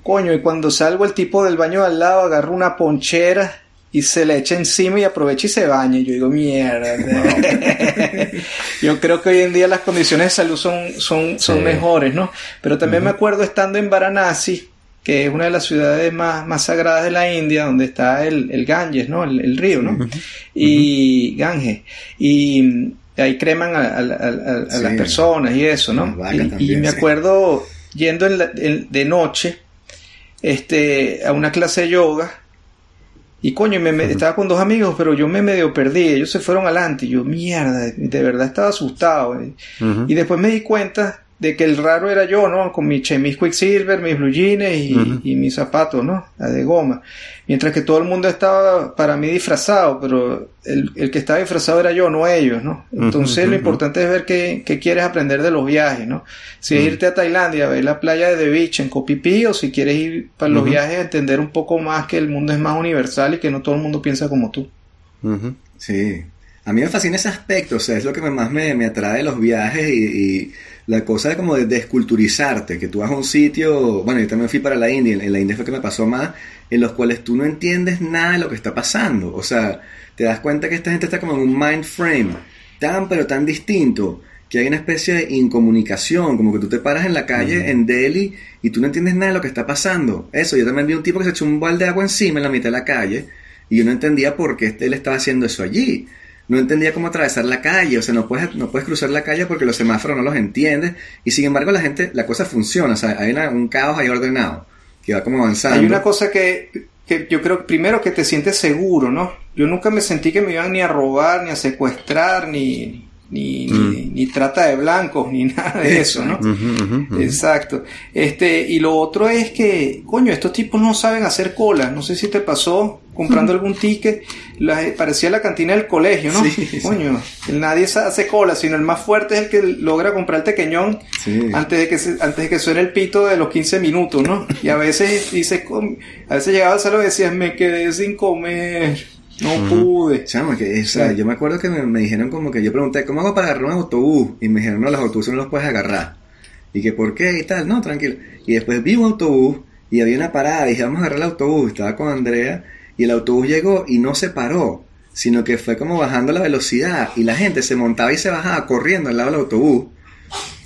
Coño, y cuando salgo el tipo del baño de al lado agarra una ponchera y se le echa encima y aprovecha y se baña. Y yo digo, mierda. yo creo que hoy en día las condiciones de salud son, son, son sí. mejores, ¿no? Pero también uh -huh. me acuerdo estando en Varanasi, que es una de las ciudades más, más sagradas de la India, donde está el, el Ganges, ¿no? El, el río, ¿no? Uh -huh. Y Ganges. Y ahí creman a, a, a, a sí. las personas y eso, ¿no? Y, también, y, me acuerdo sí. yendo en la, en, de noche este, a una clase de yoga y coño, me, me, estaba con dos amigos, pero yo me medio perdí. Ellos se fueron adelante. Y yo, mierda, de verdad estaba asustado. Uh -huh. Y después me di cuenta de que el raro era yo, ¿no? Con mi chemis Quicksilver, mis blue jeans y, uh -huh. y mis zapatos, ¿no? La de goma. Mientras que todo el mundo estaba para mí disfrazado, pero el, el que estaba disfrazado era yo, no ellos, ¿no? Entonces uh -huh. lo importante es ver qué, qué, quieres aprender de los viajes, ¿no? Si es irte a Tailandia a ver la playa de The Beach en Phi, o si quieres ir para los viajes a entender un poco más que el mundo es más universal y que no todo el mundo piensa como tú. Sí. a mí me fascina ese aspecto, o sea, es lo que más me, me atrae de los viajes y, la cosa de como de desculturizarte, que tú vas a un sitio, bueno, yo también fui para la India, en la India fue que me pasó más, en los cuales tú no entiendes nada de lo que está pasando, o sea, te das cuenta que esta gente está como en un mind frame tan pero tan distinto que hay una especie de incomunicación, como que tú te paras en la calle en Delhi y tú no entiendes nada de lo que está pasando. Eso, yo también vi un tipo que se echó un balde de agua encima en la mitad de la calle y yo no entendía por qué él estaba haciendo eso allí. No entendía cómo atravesar la calle, o sea, no puedes, no puedes cruzar la calle porque los semáforos no los entiendes y sin embargo la gente, la cosa funciona, o sea, hay un caos ahí ordenado que va como avanzando. Hay una cosa que, que yo creo primero que te sientes seguro, ¿no? Yo nunca me sentí que me iban ni a robar, ni a secuestrar, ni, ni, mm. ni, trata de blancos, ni nada de eso, ¿no? Exacto. Este, y lo otro es que, coño, estos tipos no saben hacer cola. No sé si te pasó comprando algún ticket, parecía la cantina del colegio, ¿no? coño, nadie hace cola, sino el más fuerte es el que logra comprar el tequeñón antes, de que antes de que suene el pito de los 15 minutos, ¿no? Y a veces dice, a veces llegaba al salón y decías, me quedé sin comer. No pude. Chama, que, yo me acuerdo que me, dijeron como que yo pregunté, ¿cómo hago para agarrar un autobús? Y me dijeron, no, los autobuses no los puedes agarrar. Y que, ¿por qué? Y tal, no, tranquilo. Y después vi un autobús y había una parada y dije, vamos a agarrar el autobús. Estaba con Andrea y el autobús llegó y no se paró, sino que fue como bajando la velocidad y la gente se montaba y se bajaba corriendo al lado del autobús,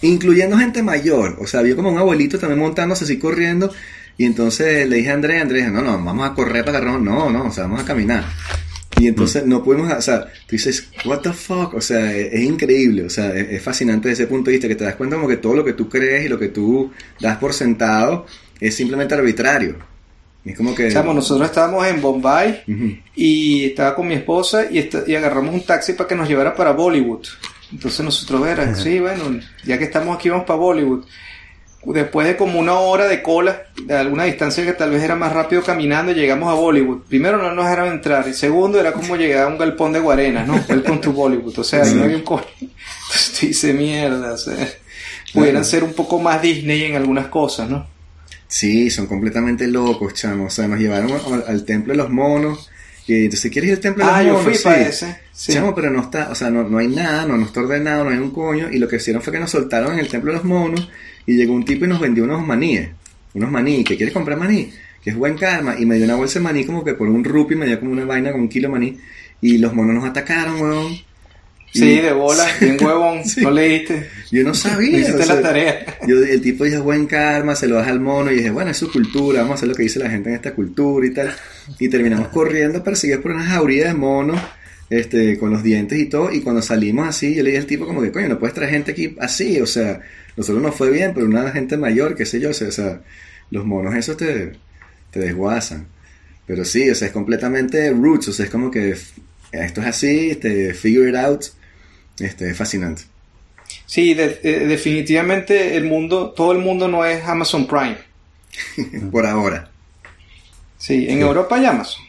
incluyendo gente mayor. O sea, había como un abuelito también montándose así corriendo y entonces le dije a Andrea, Andrea, no, no, vamos a correr para agarrar, no, no, o sea, vamos a caminar. Y entonces no pudimos, o sea, tú dices, what the fuck, o sea, es, increíble, o sea, es, fascinante desde ese punto de vista, que te das cuenta como que todo lo que tú crees y lo que tú das por sentado es simplemente arbitrario. Es como que... nosotros estábamos en Bombay y estaba con mi esposa y, y agarramos un taxi para que nos llevara para Bollywood. Entonces nosotros, era, sí, bueno, ya que estamos aquí vamos para Bollywood después de como una hora de cola, de alguna distancia que tal vez era más rápido caminando, llegamos a Bollywood. Primero no nos dejaron entrar y segundo era como llegar a un galpón de Guarena, ¿no? Welcome to Bollywood, o sea, no había un coño. Entonces dice mierda, o sea, pudieran ser un poco más Disney en algunas cosas, ¿no? Sí, son completamente locos, chamo. O sea, nos llevaron al, templo de los monos. Y entonces, ¿quieres ir al templo de los ah, monos? Ah, yo fui para ese. Chamo, pero no está, o sea, no, no hay nada, no, no está ordenado, no hay un coño. Y lo que hicieron fue que nos soltaron en el templo de los monos y llegó un tipo y nos vendió unos maníes. Unos maní. ¿Que quieres comprar maní? Que es buen karma. Y me dio una bolsa de maní como que por un rupi me dio como una vaina, como un kilo de maní. Y los monos nos atacaron, weón. Sí, de bola, bien huevón, no leíste. Yo no sabía. hiciste la tarea. Yo, el tipo dijo buen karma, se lo das al mono y dije, bueno, es su cultura, vamos a hacer lo que dice la gente en esta cultura y tal. Y terminamos corriendo, perseguidos por una jauría de monos, este, con los dientes y todo. Y cuando salimos así, yo le dije al tipo como que, coño, no puedes traer gente aquí así, o sea, nosotros nos fue bien, pero una gente mayor, qué sé yo, o sea, los monos esos te, te desguazan. Pero sí, o sea, es completamente roots, o sea, es como que esto es así, este, figure it out, este, es fascinante. Sí, eh, definitivamente el mundo, todo el mundo no es Amazon Prime. Por ahora. Sí, en Europa hay Amazon.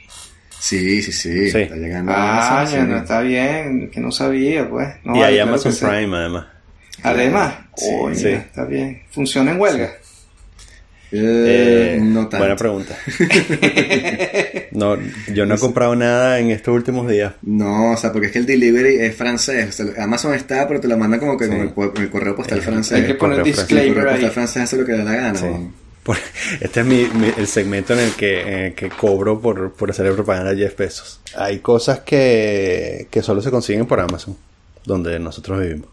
Sí, sí, sí, está llegando ah, Amazon. Ah, está bien, que no sabía, pues. y hay, Amazon Prime, además. Además, sí, está bien. ¿Funciona en huelga? Eh, no tanto. Buena pregunta. no, yo no he comprado nada en estos últimos días. No, o sea, porque es que el delivery es francés. Amazon está, pero te lo manda como que con, el, correo postal francés. Hay que poner disclaimer El correo postal francés hace lo que da la gana. este es mi, el segmento en el que, que cobro por, por hacer propaganda a 10 pesos. Hay cosas que, que solo se consiguen por Amazon, donde nosotros vivimos.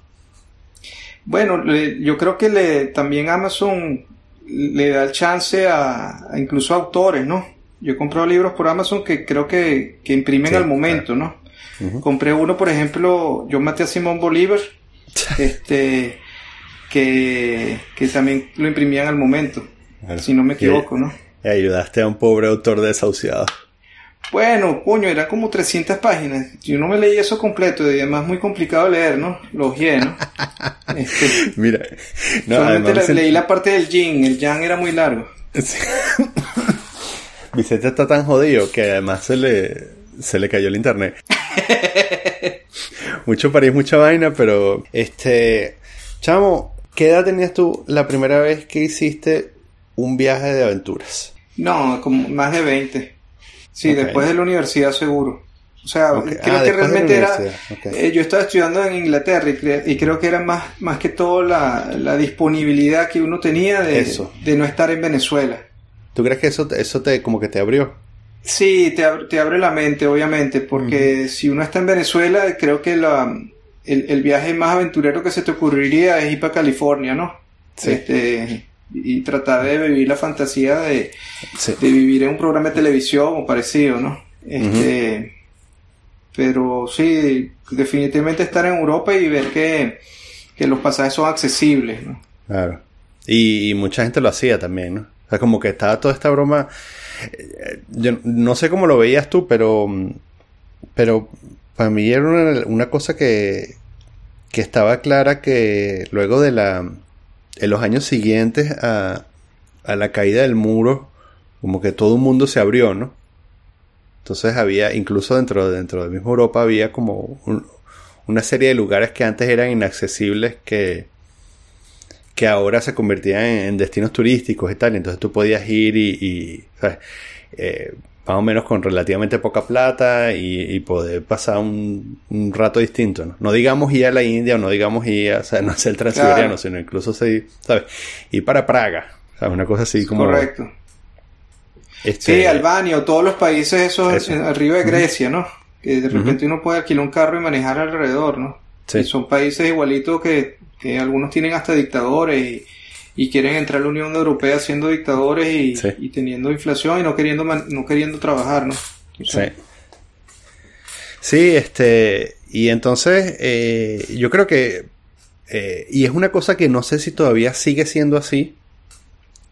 Bueno, yo creo que le, también Amazon le da el chance a, incluso a autores, ¿no? Yo he comprado libros por Amazon que creo que, que imprimen al momento, ¿no? Compré uno, por ejemplo, yo maté a Simón Bolívar, este, que, que también lo imprimían al momento, si no me equivoco, ¿no? Y ayudaste a un pobre autor desahuciado. Bueno, coño, eran como 300 páginas. Yo no me leí eso completo y además muy complicado de leer, ¿no? Los ¿no? Este, Mira, no, solamente leí la parte del yin, el yang era muy largo. Vicente está tan jodido que además se le, se le cayó el internet. Mucho París, mucha vaina, pero este, chamo, ¿qué edad tenías tú la primera vez que hiciste un viaje de aventuras? No, como más de 20. Sí, después de la universidad seguro. O sea, creo ah, que realmente era... Eh, yo estaba estudiando en Inglaterra y, creo que era más, más que todo la, disponibilidad que uno tenía de, de, no estar en Venezuela. ¿Tú crees que eso, eso te, como que te abrió? Sí, te, te abre la mente, obviamente, porque si uno está en Venezuela, creo que la, el, viaje más aventurero que se te ocurriría es ir para California, ¿no? Sí. Este, y tratar de vivir la fantasía de, de, vivir en un programa de televisión o parecido, ¿no? Este, Pero sí, definitivamente estar en Europa y ver que, que los pasajes son accesibles, ¿no? Claro. Y, mucha gente lo hacía también, ¿no? O sea, como que estaba toda esta broma. Eh, yo no sé cómo lo veías tú, pero. Pero para mí era una, una cosa que, que estaba clara que luego de la en los años siguientes a, a la caída del muro, como que todo el mundo se abrió, ¿no? Entonces había, incluso dentro, dentro de misma Europa, había como una serie de lugares que antes eran inaccesibles que, que ahora se convertían en, destinos turísticos y tal. Entonces tú podías ir y. Eh, más o menos con relativamente poca plata y, poder pasar un, rato distinto, ¿no? No digamos ir a la India o no digamos ir a, o sea, no ser transiberiano, sino incluso, ¿sabes? Ir para Praga, ¿sabes? Una cosa así como... Correcto. Este... Sí, Albania o todos los países esos arriba de Grecia, ¿no? Que de repente uno puede alquilar un carro y manejar alrededor, ¿no? Sí. son países igualitos que, que algunos tienen hasta dictadores y y quieren entrar a la Unión Europea siendo dictadores y, teniendo inflación y no queriendo no queriendo trabajar, ¿no? sí. Sí, este, y entonces eh, yo creo que, eh, y es una cosa que no sé si todavía sigue siendo así,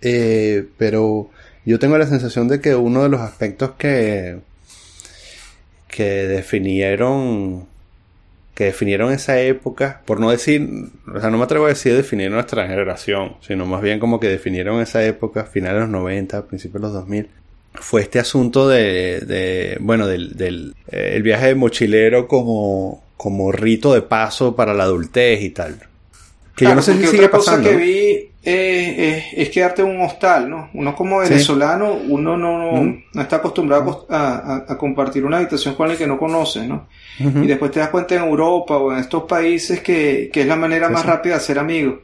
eh, pero yo tengo la sensación de que uno de los aspectos que, que definieron que definieron esa época, por no decir, o sea, no me atrevo a decir definieron nuestra generación, sino más bien como que definieron esa época, finales de los 90, principios de los 2000, fue este asunto de, de bueno, del, del eh, el viaje de mochilero como, como rito de paso para la adultez y tal. Que yo no sé si sigue pasando. Cosa que vi eh, es quedarte en un hostal, ¿no? Uno como venezolano, uno no, no, está acostumbrado a, a, compartir una habitación con alguien que no conoce, ¿no? Y después te das cuenta en Europa o en estos países que, que es la manera más rápida de ser amigo.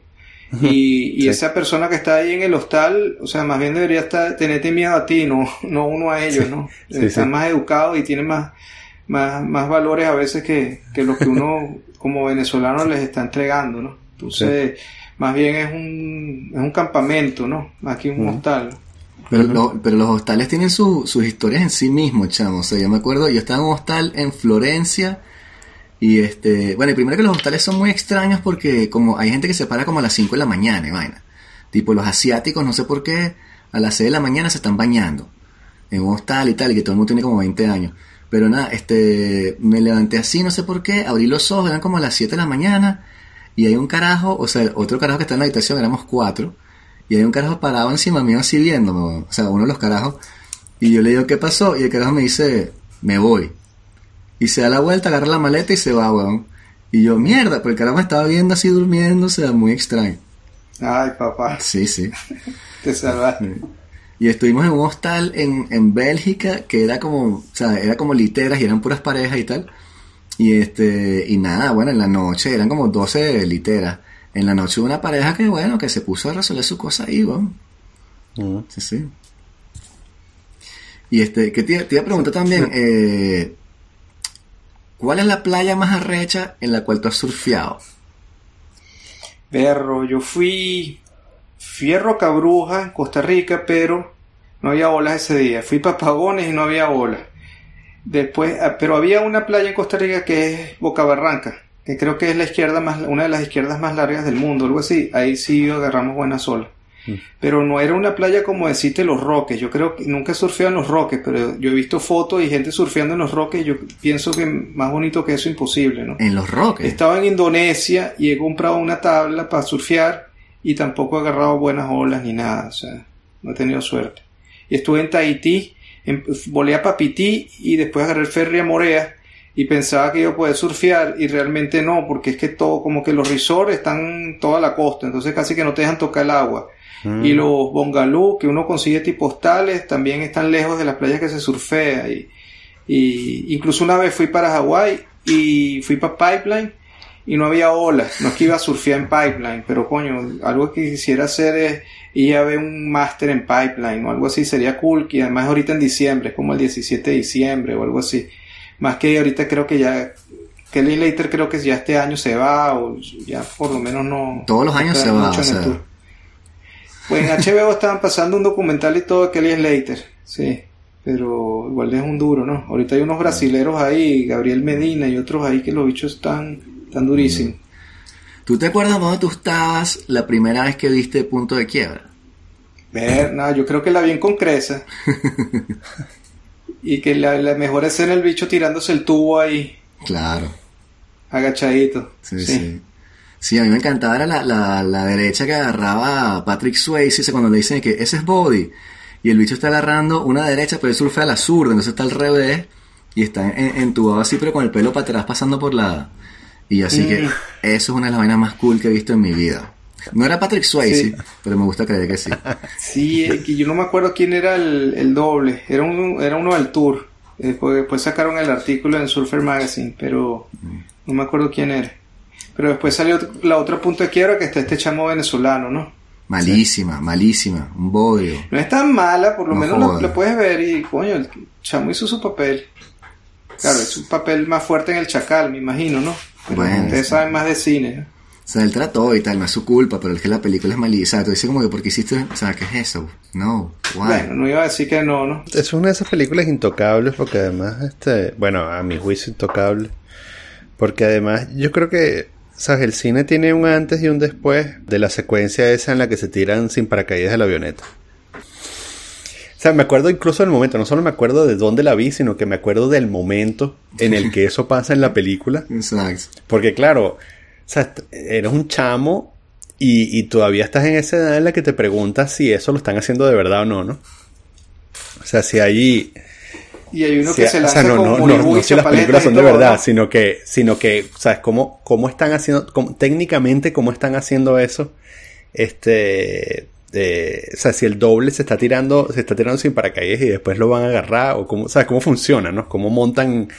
Y, y esa persona que está ahí en el hostal, o sea, más bien debería estar, tenerte miedo a ti, no, no uno a ellos, ¿no? Están más educados y tienen más, más, más valores a veces que, que lo que uno como venezolano les está entregando, ¿no? Entonces, más bien es un, es un campamento, ¿no? Aquí un hostal. Pero, pero los hostales tienen sus historias en sí mismos, chamo. O sea, yo me acuerdo, yo estaba en un hostal en Florencia y este, bueno, y primero que los hostales son muy extraños porque como hay gente que se para como a las 5 de la mañana, y vaina. Tipo los asiáticos, no sé por qué, a las 6 de la mañana se están bañando en un hostal y tal, y que todo el mundo tiene como 20 años. Pero nada, este, me levanté así, no sé por qué, abrí los ojos, eran como a las 7 de la mañana y hay un carajo, o sea, otro carajo que está en la habitación, éramos cuatro, y hay un carajo parado encima mío así viéndome, o sea, uno de los carajos, y yo le digo, ¿qué pasó? Y el carajo me dice, me voy. Y se da la vuelta, agarra la maleta y se va, weón. Y yo, mierda, porque el carajo me estaba viendo así durmiendo, o sea, muy extraño. Ay, papá. Sí, sí. Te salvaste. Y estuvimos en un hostal en, en Bélgica que era como, o sea, era como literas y eran puras parejas y tal. Y este, y nada, bueno, en la noche eran como 12 literas. En la noche hubo una pareja que, bueno, que se puso a resolver su cosa ahí, bueno. Sí, sí. Y este, que te, te iba a preguntar también, eh, ¿cuál es la playa más arrecha en la cual tú has surfeado? Perro, yo fui, fui a Rocabruja, en Costa Rica, pero no había olas ese día. Fui para Pagones y no había olas. Después, ah, pero había una playa en Costa Rica que es Boca Barranca, que creo que es la izquierda más, una de las izquierdas más largas del mundo, algo así. Ahí sí agarramos buena sola. Mm. Pero no era una playa como decirte los roques. Yo creo que nunca he surfeado en los roques, pero yo he visto fotos y gente surfeando en los roques. Y yo pienso que más bonito que eso imposible, ¿no? En los roques. Estaba en Indonesia y he comprado una tabla para surfear y tampoco he agarrado buenas olas ni nada. O sea, no he tenido suerte. Y estuve en Tahití volé a Papití y después agarré el ferry a Morea y pensaba que iba a poder surfear y realmente no, porque es que todo, como que los resorts están toda la costa, entonces casi que no te dejan tocar el agua. Mm. Y los bongalú que uno consigue tipo hostales también están lejos de las playas que se surfea y, Y incluso una vez fui para Hawái y fui para Pipeline y no había olas. No es que iba a surfear en Pipeline, pero coño, algo que quisiera hacer es ir a ver un máster en Pipeline o algo así. Sería cool, que además ahorita en diciembre, es como el 17 de diciembre o algo así. Más que ahorita creo que ya Kelly Later creo que ya este año se va o ya por lo menos no... Todos los años se va. O sea... Pues en HBO estaban pasando un documental y todo de Kelly Slater, sí. Pero igual es un duro, ¿no? Ahorita hay unos brasileros ahí, Gabriel Medina y otros ahí que los bichos están, están durísimos. ¿Tú te acuerdas dónde tú estabas la primera vez que viste Punto de Quiebra? Ver, no, yo creo que la vi en Concresa. y que la, la mejor escena el bicho tirándose el tubo ahí. Claro. Agachadito. Sí, sí. sí. a mí me encantaba era la, la, la derecha que agarraba Patrick Swayze cuando le dicen que ese es Body y el bicho está agarrando una derecha, pero él surfea a la zurda, entonces está al revés y está entubado así, pero con el pelo para atrás pasando por la. Y así que mm. eso es una de las vainas más cool que he visto en mi vida. No era Patrick Swayze, pero me gusta creer que sí. Sí, que yo no me acuerdo quién era el, doble. Era, un, era uno del tour. Después, después, sacaron el artículo en Surfer Magazine, pero mm. no me acuerdo quién era. Pero después salió la otra punta de quiebra que está este chamo venezolano, ¿no? Malísima, malísima, un bodrio. No es tan mala, por lo menos lo, puedes ver y, coño, el chamo hizo su papel. Claro, es un papel más fuerte en el chacal, me imagino, ¿no? bueno, ustedes saben más de cine. O sea, él trató y tal, no es su culpa, pero es que la película es malísima. O sea, tú dices como que, ¿por qué hiciste? O sea, ¿qué es eso? No, Bueno, no iba a decir que no, ¿no? Es una de esas películas intocables porque además, este, bueno, a mi juicio intocable. Porque además, yo creo que ¿Sabes? El cine tiene un antes y un después de la secuencia esa en la que se tiran sin paracaídas de la avioneta. O sea, me acuerdo incluso del momento, no solo me acuerdo de dónde la vi, sino que me acuerdo del momento en el que eso pasa en la película. Exacto. Porque claro, o sea, eres un chamo y, y, todavía estás en esa edad en la que te preguntas si eso lo están haciendo de verdad o no, ¿no? O sea, si ahí y hay uno que se lanza o sea, no, no, no, no, si las películas son de verdad, sino que, sino que, ¿sabes? ¿Cómo, cómo están haciendo, técnicamente, cómo están haciendo eso? Este, eh, o sea, si el doble se está tirando, se está tirando sin paracaídas y después lo van a agarrar, o cómo, ¿sabes? ¿Cómo funciona, no? ¿Cómo montan,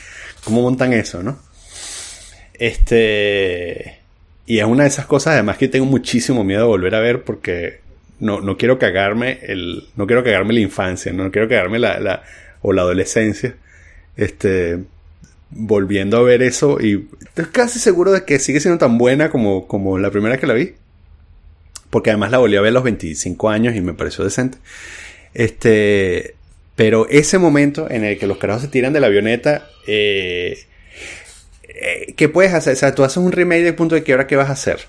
cómo montan eso, no? Este, y es una de esas cosas, además, que tengo muchísimo miedo de volver a ver porque no, no quiero cagarme el, no quiero cagarme la infancia, no quiero cagarme la, la o la adolescencia, este, volviendo a ver eso y estoy casi seguro de que sigue siendo tan buena como, como la primera que la vi. Porque además la volví a ver a los 25 años y me pareció decente. Este, pero ese momento en el que los carajos se tiran de la avioneta, eh, eh, ¿qué puedes hacer? O sea, tú haces un remake de punto de quiebra, ¿qué vas a hacer?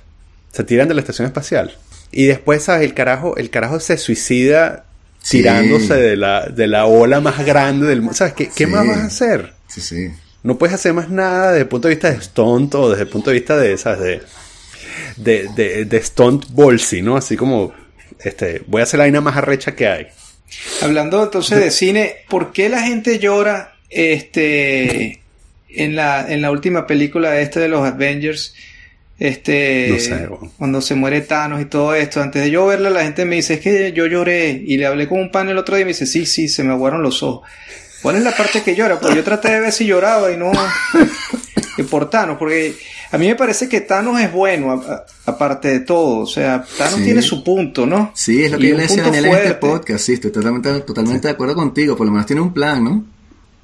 Se tiran de la estación espacial. Y después, ¿sabes? El carajo, el carajo se suicida tirándose de la, de la ola más grande del mundo. ¿Sabes qué, qué más vas a hacer? Sí, sí. No puedes hacer más nada desde el punto de vista de stunt o desde el punto de vista de, ¿sabes? De, de, de, stunt bolsi, ¿no? Así como, este, voy a hacer la vaina más arrecha que hay. Hablando entonces de cine, ¿por qué la gente llora este en la, en la última película esta de los Avengers? Este, cuando se muere Thanos y todo esto, antes de yo verla, la gente me dice, es que yo lloré y le hablé con un pan el otro día y me dice, sí, sí, se me aguaron los ojos. ¿Cuál es la parte que llora? Pues yo traté de ver si lloraba y no, que por Thanos, porque a mí me parece que Thanos es bueno, aparte de todo, o sea, Thanos tiene su punto, ¿no? Sí, es lo que yo le decía a Daniel en este podcast, sí, estoy totalmente, totalmente de acuerdo contigo, por lo menos tiene un plan, ¿no?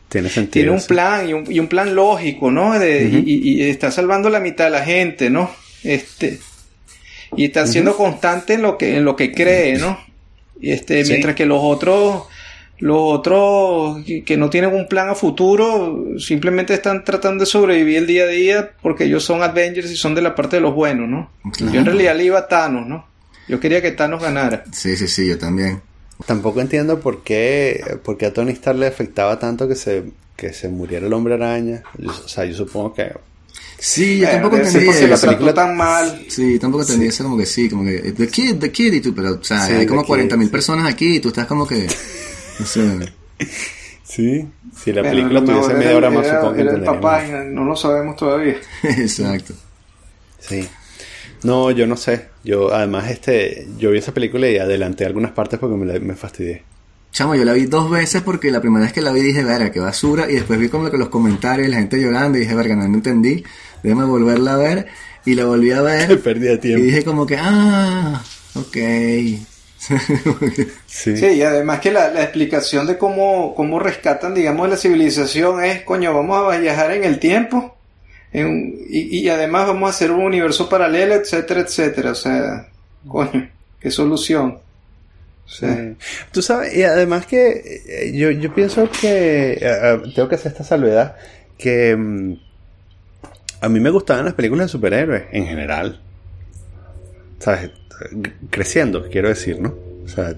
Tiene sentido. Tiene un plan y un, y un, plan lógico, ¿no? y, está salvando la mitad de la gente, ¿no? Este, y está siendo constante en lo que, en lo que cree, ¿no? Y este, mientras que los otros, los otros que no tienen un plan a futuro, simplemente están tratando de sobrevivir el día a día porque ellos son Avengers y son de la parte de los buenos, ¿no? Yo en realidad le iba a Thanos, ¿no? Yo quería que Thanos ganara. Sí, sí, sí, yo también. Tampoco entiendo por qué, por qué a Tony Stark le afectaba tanto que se, que se muriera el hombre araña. o sea, yo supongo que... Sí, yo tampoco entendí eso. la película tan mal. Sí, tampoco entendí eso como que sí, como que... The Kid, The Kid, y tú, pero, o sea, hay como 40.000 personas aquí y tú estás como que... No. Sí, si la película tuviese media hora más, supongo que el papá y no lo sabemos todavía. Exacto. Sí. No, yo no sé. Yo, además, este, yo vi esa película y adelanté algunas partes porque me, me fastidié. Chamo, yo la vi dos veces porque la primera vez que la vi dije, verga, qué basura. Y después vi como que los comentarios y la gente llorando y dije, verga, no, entendí. Déjame volverla a ver. Y la volví a ver. Perdí tiempo. Y dije como que, ah, ok. sí. sí. y además que la, la, explicación de cómo, cómo rescatan, digamos, la civilización es, coño, vamos a viajar en el tiempo. En, y, y además vamos a hacer un universo paralelo, etcétera, etcétera. O sea, coño, qué solución. Sí. Tú sabes, y además que eh, yo, yo pienso que eh, eh, tengo que hacer esta salvedad, que mm, a mí me gustaban las películas de superhéroes en general. ¿Sabes? Creciendo, quiero decir, ¿no? O sea,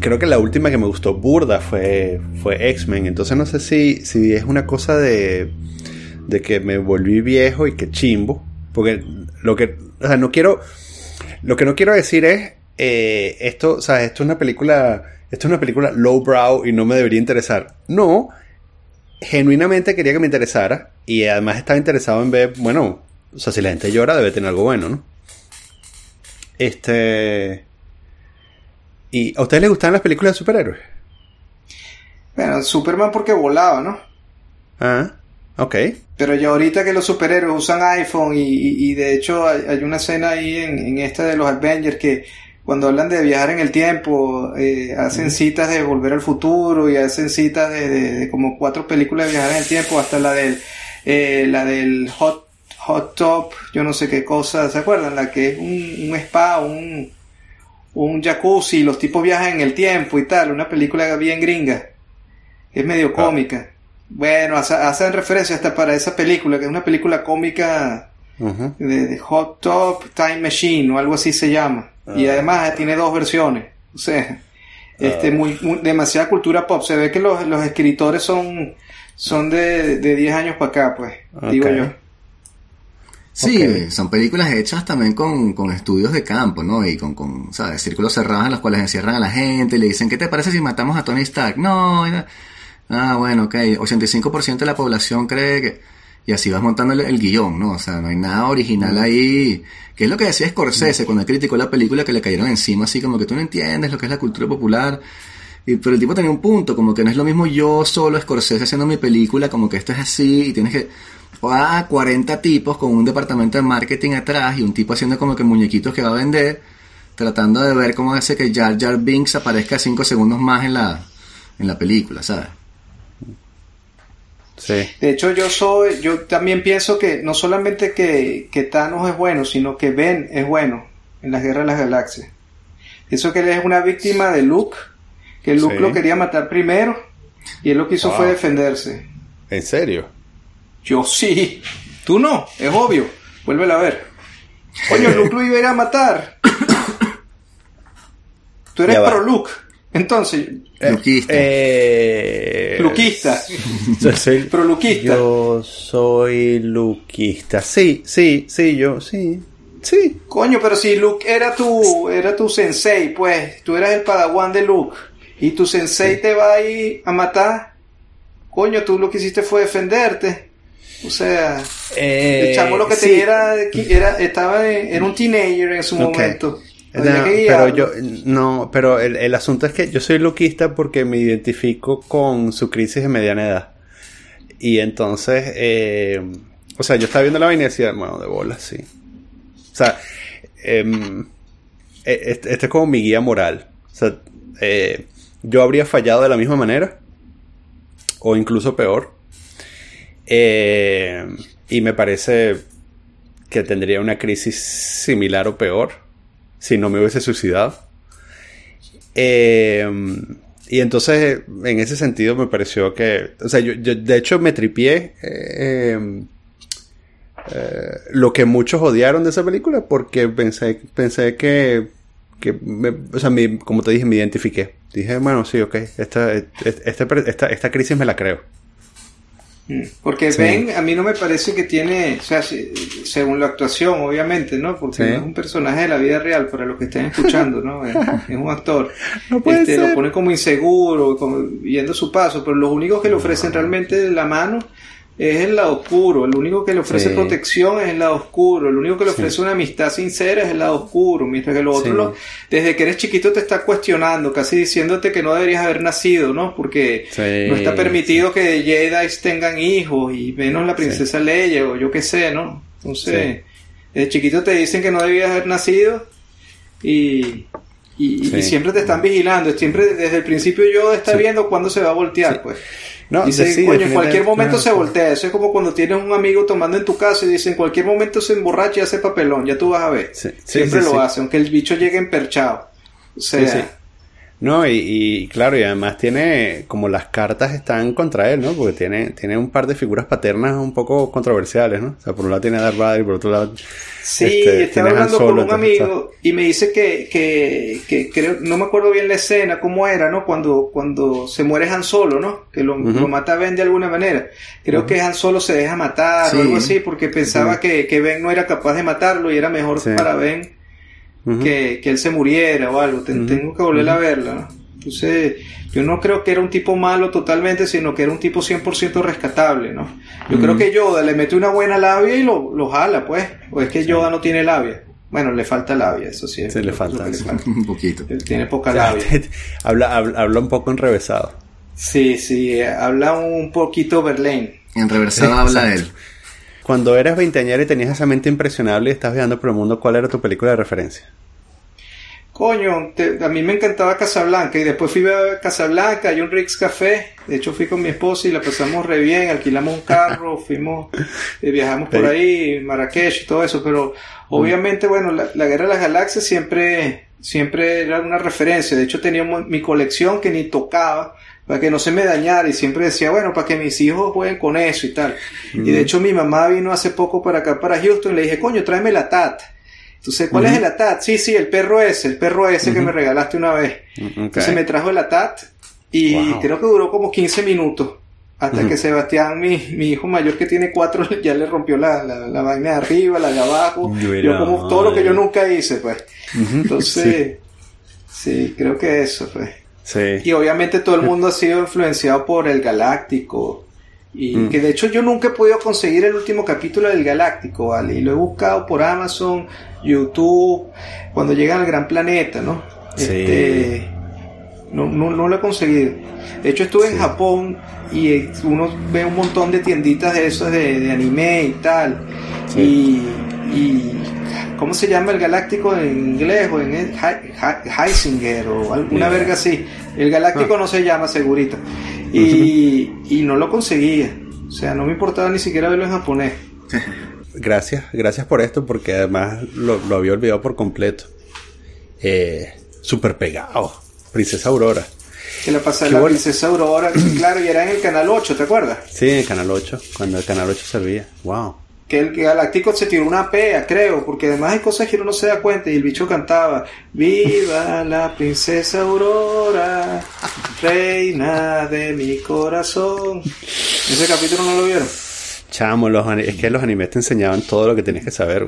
creo que la última que me gustó burda fue, fue X-Men, entonces no sé si, si es una cosa de, de que me volví viejo y que chimbo, porque lo que, o sea, no quiero lo que no quiero decir es, eh, esto, o sea, esto es una película, esto es una película lowbrow y no me debería interesar. No, genuinamente quería que me interesara y además estaba interesado en ver, bueno, o sea, si la gente llora debe tener algo bueno, ¿no? Este... ¿Y a ustedes les gustan las películas de superhéroes? Bueno, Superman porque volaba, ¿no? Ah, ok. Pero ya ahorita que los superhéroes usan iPhone y, de hecho hay, una escena ahí en, esta de los Avengers que cuando hablan de viajar en el tiempo eh, hacen citas de volver al futuro y hacen citas de, como cuatro películas de viajar en el tiempo hasta la del eh, la del hot hot top yo no sé qué cosa se acuerdan la que es un, spa un un jacuzzi los tipos viajan en el tiempo y tal una película bien gringa es medio ah. cómica bueno, hacen referencia hasta para esa película, que es una película cómica de, Hot Top Time Machine o algo así se llama. Y ah. además tiene dos versiones. O sea, este, ah. muy, demasiada cultura pop. Se ve que los, escritores son, son de, de 10 años para acá, pues, digo yo. Sí, son películas hechas también con, con, estudios de campo, ¿no? Y con, con, ¿sabes? Círculos cerrados en los cuales encierran a la gente, y le dicen, ¿qué te parece si matamos a Tony Stark? No, Ah, bueno, ok. 85% de la población cree que... Y así vas montando el, guion, ¿no? O sea, no hay nada original mm. ahí. Que es lo que decía Scorsese cuando criticó la película que le cayeron encima, así como que tú no entiendes lo que es la cultura popular. Y, pero el tipo tenía un punto, como que no es lo mismo yo solo, Scorsese, haciendo mi película, como que esto es así y tienes que... Ah, 40 tipos con un departamento de marketing atrás y un tipo haciendo como que muñequitos que va a vender, tratando de ver cómo hace que Jar Jar Binks aparezca 5 segundos más en la, en la película, ¿sabes? De hecho, yo soy, yo también pienso que no solamente que, que Thanos es bueno, sino que Ben es bueno en las guerras de las galaxias. Pienso que él es una víctima de Luke, que Luke lo quería matar primero y él lo que hizo fue defenderse. ¿En serio? Yo sí. Tú no, es obvio. Vuélvela a ver. Coño, Luke lo iba a ir a matar. Tú eres pro Luke. Entonces, eh, Luquista. Eh, luquista. Yo soy, Yo soy luquista. Sí, sí, sí, yo, sí. Sí. Coño, pero si Luke era tu, era tu sensei, pues, tú eras el padawan de Luke, y tu sensei te va a ir a matar, coño, tú lo que hiciste fue defenderte. O sea, el chamo lo que eh, tenía era, estaba en, era un teenager en su momento pero yo, no, pero el, asunto es que yo soy luquista porque me identifico con su crisis de mediana edad. Y entonces, eh, o sea, yo estaba viendo la vaina y decía, bueno, de bola, sí. O sea, em, e, este, este, es como mi guía moral. O sea, eh, yo habría fallado de la misma manera, o incluso peor. Eh, y me parece que tendría una crisis similar o peor si no me hubiese suicidado. Eh, y entonces, en ese sentido, me pareció que. O sea, yo, de hecho me tripié eh, eh, lo que muchos odiaron de esa película porque pensé, pensé que. que o sea, como te dije, me identifiqué. Dije, bueno, sí, ok, esta, esta, esta, esta crisis me la creo. Mm. Porque Ben a mí no me parece que tiene, o sea, según la actuación, obviamente, ¿no? Porque no es un personaje de la vida real, para los que estén escuchando, ¿no? Es, un actor. No este, Lo pone como inseguro, como, yendo su paso, pero los únicos que le ofrecen realmente la mano es el lado oscuro. El único que le ofrece protección es el lado oscuro. El único que le ofrece una amistad sincera es el lado oscuro. Mientras que lo otro, desde que eres chiquito, te está cuestionando, casi diciéndote que no deberías haber nacido, ¿no? Porque no está permitido que Jedi tengan hijos y menos la princesa Leia o yo qué sé, ¿no? Entonces, desde chiquito te dicen que no debías haber nacido y, y, siempre te están vigilando. Siempre desde el principio yo está viendo cuándo se va a voltear, pues. No, Dice, coño, en cualquier momento se voltea. Eso es como cuando tienes un amigo tomando en tu casa y dice, en cualquier momento se emborracha y hace papelón. Ya tú vas a ver. Siempre lo hace, aunque el bicho llegue emperchado. O sea, no, y, claro, y además tiene, como las cartas están contra él, ¿no? Porque tiene, tiene un par de figuras paternas un poco controversiales, ¿no? O sea, por un lado tiene a Darth Vader y por otro lado... Sí, este, estaba hablando con un amigo y me dice que, que, que, creo, no me acuerdo bien la escena, cómo era, ¿no? Cuando, cuando se muere Han Solo, ¿no? Que lo, mata Ben de alguna manera. Creo que Han Solo se deja matar o algo así porque pensaba que, que Ben no era capaz de matarlo y era mejor para Ben que, él se muriera o algo. Tengo que volver a verla. Entonces, yo no creo que era un tipo malo totalmente, sino que era un tipo 100% rescatable, ¿no? Yo creo que Yoda le mete una buena labia y lo, lo jala, pues. O es que Yoda no tiene labia. Bueno, le falta labia, eso sí. Sí, le falta, un poquito. Él tiene poca labia. habla, habla, un poco enrevesado. Sí, sí, habla un poquito Berlín. Enrevesado habla él. Cuando eras veinteañero y tenías esa mente impresionable y estás viajando por el mundo, ¿cuál era tu película de referencia? Coño, a mí me encantaba Casablanca y después fui a Casablanca, hay un Rix Café, de hecho fui con mi esposa y la pasamos re bien, alquilamos un carro, fuimos, eh, viajamos por ahí, Marrakech y todo eso, pero obviamente, bueno, la, Guerra de las Galaxias siempre, siempre era una referencia, de hecho tenía mi colección que ni tocaba, para que no se me dañara y siempre decía, bueno, para que mis hijos jueguen con eso y tal. Y de hecho mi mamá vino hace poco para acá, para Houston, y le dije, coño, tráeme la TAT. Entonces, ¿cuál es el ATAT? Sí, sí, el perro ese, el perro ese que me regalaste una vez. Mm, Entonces me trajo el ATAT y creo que duró como 15 minutos. Hasta que Sebastián, mi, mi, hijo mayor que tiene cuatro, ya le rompió la, la, vaina de arriba, la de abajo. Yo, como todo lo que yo nunca hice, pues. Entonces, sí. creo que eso, pues. Y obviamente todo el mundo ha sido influenciado por el Galáctico. Y mm. que de hecho yo nunca he podido conseguir el último capítulo del Galáctico, ¿vale? Y lo he buscado por Amazon, YouTube, cuando llegan al gran planeta, ¿no? Este, no, no, no, lo he conseguido. De hecho estuve en Japón y uno ve un montón de tienditas de esos de, anime y tal. Y, y ¿Cómo se llama el galáctico en inglés o en Heisinger o alguna verga así? El galáctico ah. no se llama segurito. Y, y no lo conseguía. O sea, no me importaba ni siquiera verlo en japonés. Gracias, gracias por esto porque además lo, había olvidado por completo. Eh, super pegado. Princesa Aurora. Que le pasa la Princesa Aurora, claro, y era en el canal 8, ¿te acuerdas? Sí, en el canal 8, cuando el canal 8 servía. Wow que el Galáctico se tiró una pea, creo, porque además hay cosas que uno no se da cuenta y el bicho cantaba, viva la princesa Aurora, reina de mi corazón. Ese capítulo no lo vieron. Chamo, los, es que los animes te enseñaban todo lo que tenías que saber.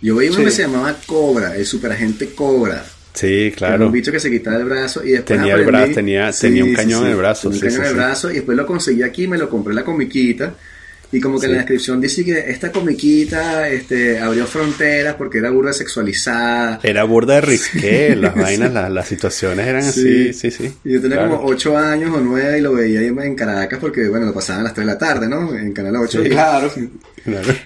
Yo veía uno que se llamaba Cobra, el superagente Cobra. Sí, claro. un bicho que se quitaba el brazo y después tenía el brazo, tenía, tenía un cañón en el brazo. un cañón en el brazo y después lo conseguí aquí, me lo compré en la comiquita y como que en la descripción dice que esta comiquita este, abrió fronteras porque era burda sexualizada. Era burda de risqué, las vainas, las, situaciones eran así, sí, sí. Y yo tenía como 8 años o 9 y lo veía ahí en Caracas porque, bueno, lo pasaban a las 3 de la tarde, ¿no? En Canal 8. claro.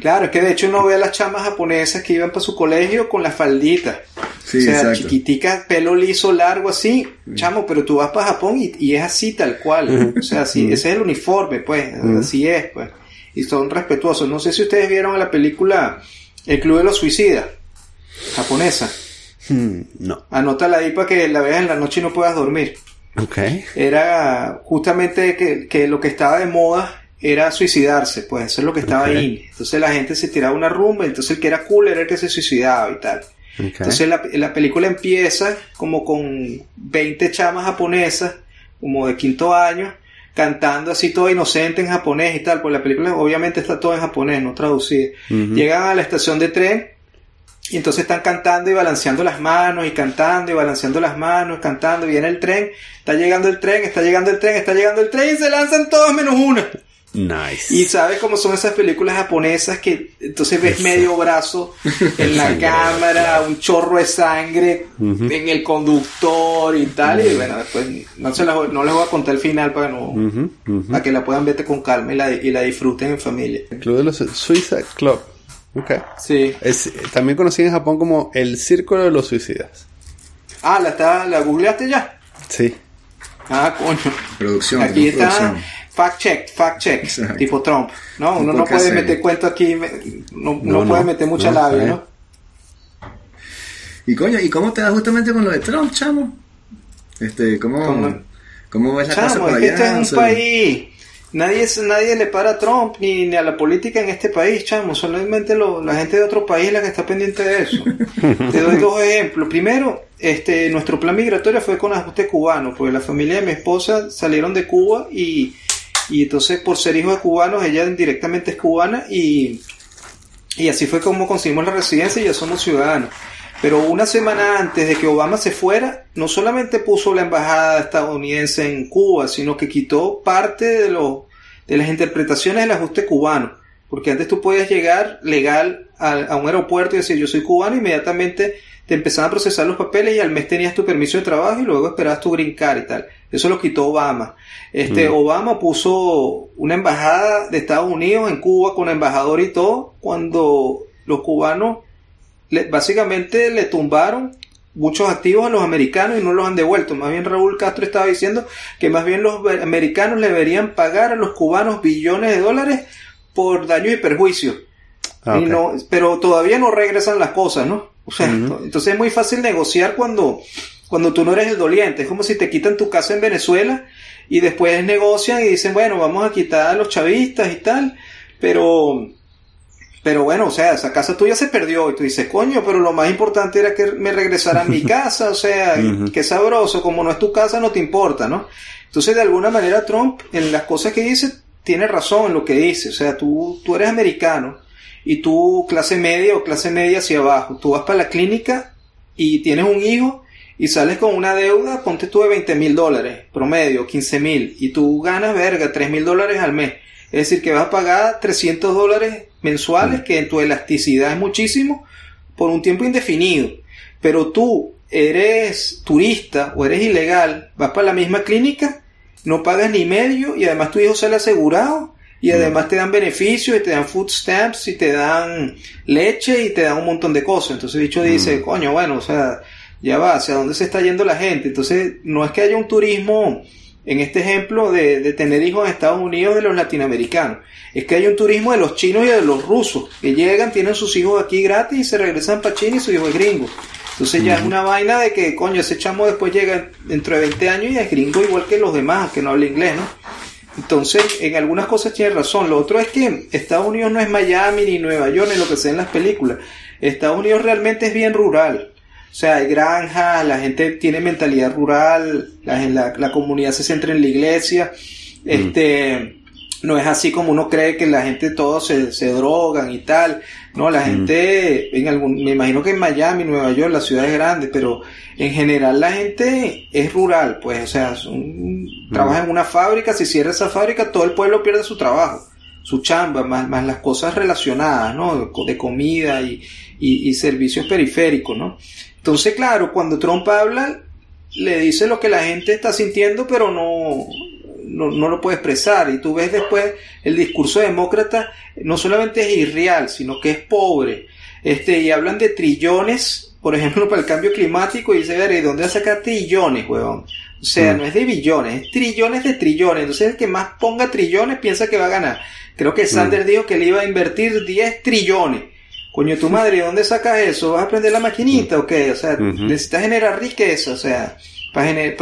claro. es que de hecho uno ve a las chamas japonesas que iban para su colegio con la faldita. Sí, o sea, chiquitica, pelo liso, largo, así, chamo, pero tú vas para Japón y, es así tal cual. O sea, así, ese es el uniforme, pues, así es, pues y son respetuosos. No sé si ustedes vieron la película El Club de los Suicidas, japonesa. Hmm, no. Anótala ahí para que la veas en la noche y no puedas dormir. Okay. Era justamente que, lo que estaba de moda era suicidarse, pues eso es lo que estaba ahí. Entonces la gente se tiraba una rumba, entonces el que era cool era el que se suicidaba y tal. Entonces la, la, película empieza como con 20 chamas japonesas, como de quinto año, cantando así todo inocente en japonés y tal, pues la película obviamente está todo en japonés, no traducida. Llegan a la estación de tren y entonces están cantando y balanceando las manos y cantando y balanceando las manos, cantando, y viene el tren, está llegando el tren, está llegando el tren, está llegando el tren y se lanzan todos menos una. Nice. Y sabes cómo son esas películas japonesas que entonces ves medio brazo en la cámara, un chorro de sangre en el conductor y tal. Y bueno, después no, se no les voy a contar el final para, no, para que la puedan ver con calma y la, y la disfruten en familia. Club de los Suicide Club. Ok. Sí. Es, también conocido en Japón como el Círculo de los Suicidas. Ah, ¿la, está, la googleaste ya? Sí. Ah, coño. Producción. Aquí está fact check, fact check, tipo Trump. No, uno no puede meter cuento aquí, no, no, puede meter mucha labia, ¿no? Y coño, ¿y cómo te da justamente con lo de Trump, chamo? Este, ¿cómo, ¿cómo ves la chamo, cosa por es que este es un país Nadie, nadie le para a Trump ni, ni, a la política en este país, chamo. Solamente lo, la gente de otro país es la que está pendiente de eso. Te doy dos ejemplos. Primero, este, nuestro plan migratorio fue con ajuste cubano, porque la familia de mi esposa salieron de Cuba y, y entonces por ser hijo de cubanos, ella directamente es cubana y, y así fue como conseguimos la residencia y ya somos ciudadanos. Pero una semana antes de que Obama se fuera, no solamente puso la embajada estadounidense en Cuba, sino que quitó parte de, lo, de las interpretaciones del ajuste cubano. Porque antes tú podías llegar legal a, un aeropuerto y decir yo soy cubano, inmediatamente te empezaban a procesar los papeles y al mes tenías tu permiso de trabajo y luego esperabas tu green card y tal. Eso lo quitó Obama. Este, mm. Obama puso una embajada de Estados Unidos en Cuba con embajador y todo, cuando los cubanos básicamente le tumbaron muchos activos a los americanos y no los han devuelto. Más bien Raúl Castro estaba diciendo que más bien los americanos le deberían pagar a los cubanos billones de dólares por daño y perjuicio. Ah, pero todavía no regresan las cosas, ¿no? O sea, entonces es muy fácil negociar cuando, cuando tú no eres el doliente. Es como si te quitan tu casa en Venezuela y después negocian y dicen, bueno, vamos a quitar a los chavistas y tal, pero pero bueno, o sea, esa casa tuya se perdió y tú dices, coño, pero lo más importante era que me regresara a mi casa, o sea, qué sabroso, como no es tu casa no te importa, ¿no? Entonces, de alguna manera, Trump, en las cosas que dice, tiene razón en lo que dice, o sea, tú, tú eres americano y tú clase media o clase media hacia abajo, tú vas para la clínica y tienes un hijo y sales con una deuda, ponte tú de 20 mil dólares, promedio, 15 mil, y tú ganas, verga, 3 mil dólares al mes. Es decir, que vas a pagar 300 dólares mensuales, que en tu elasticidad es muchísimo, por un tiempo indefinido. Pero tú eres turista o eres ilegal, vas para la misma clínica, no pagas ni medio y además tu hijo sale asegurado y además te dan beneficios y te dan food stamps y te dan leche y te dan un montón de cosas. Entonces dicho dice, coño, bueno, o sea, ya va, hacia dónde se está yendo la gente. Entonces no es que haya un turismo en este ejemplo de, de, tener hijos en Estados Unidos de los latinoamericanos. Es que hay un turismo de los chinos y de los rusos, que llegan, tienen sus hijos aquí gratis y se regresan para China y su hijo es gringo. Entonces ya es una vaina de que, coño, ese chamo después llega dentro de 20 años y es gringo igual que los demás, que no habla inglés, ¿no? Entonces, en algunas cosas tiene razón. Lo otro es que Estados Unidos no es Miami ni Nueva York ni lo que sea en las películas. Estados Unidos realmente es bien rural. O sea, hay granjas, la gente tiene mentalidad rural, la, la, comunidad se centra en la iglesia. Este, no es así como uno cree que la gente todos se, se drogan y tal. No, la gente, en algún, me imagino que en Miami, Nueva York, las ciudades grandes, pero en general la gente es rural, pues, o sea, trabaja en una fábrica, si cierra esa fábrica, todo el pueblo pierde su trabajo, su chamba, más, más las cosas relacionadas, ¿no? De, comida y, y, y servicios periféricos, ¿no? Entonces, claro, cuando Trump habla, le dice lo que la gente está sintiendo, pero no, no, lo puede expresar. Y tú ves después el discurso demócrata, no solamente es irreal, sino que es pobre. Este, y hablan de trillones, por ejemplo, para el cambio climático, y dice, ¿de dónde va a sacar trillones, huevón? O sea, mm. no es de billones, es trillones de trillones. Entonces, el que más ponga trillones piensa que va a ganar. Creo que Sanders mm. dijo que le iba a invertir 10 trillones. Coño, tu madre, ¿dónde sacas eso? ¿Vas a aprender la maquinita o qué? O sea, necesitas generar riqueza, o sea, para,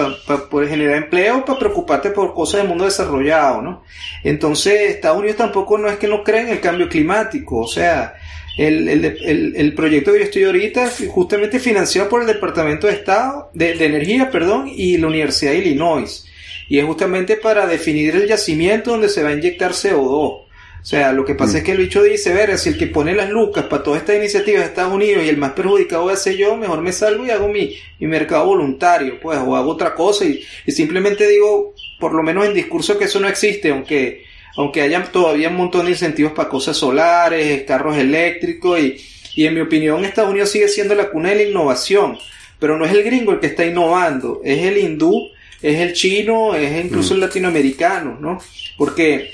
poder generar empleo, para preocuparte por cosas del mundo desarrollado, ¿no? Entonces, Estados Unidos tampoco no es que no cree en el cambio climático, o sea, el, el, el, proyecto que yo estoy ahorita es justamente financiado por el Departamento de Estado, de, de Energía, perdón, y la Universidad de Illinois. Y es justamente para definir el yacimiento donde se va a inyectar CO2. O sea, lo que pasa mm. es que el bicho dice, ver, si el que pone las lucas para todas estas iniciativas de Estados Unidos y el más perjudicado a ser yo, mejor me salgo y hago mi, mi mercado voluntario, pues, o hago otra cosa y, simplemente digo, por lo menos en discurso que eso no existe, aunque, aunque haya todavía un montón de incentivos para cosas solares, carros eléctricos y, y en mi opinión Estados Unidos sigue siendo la cuna de la innovación, pero no es el gringo el que está innovando, es el hindú, es el chino, es incluso el mm. latinoamericano, ¿no? Porque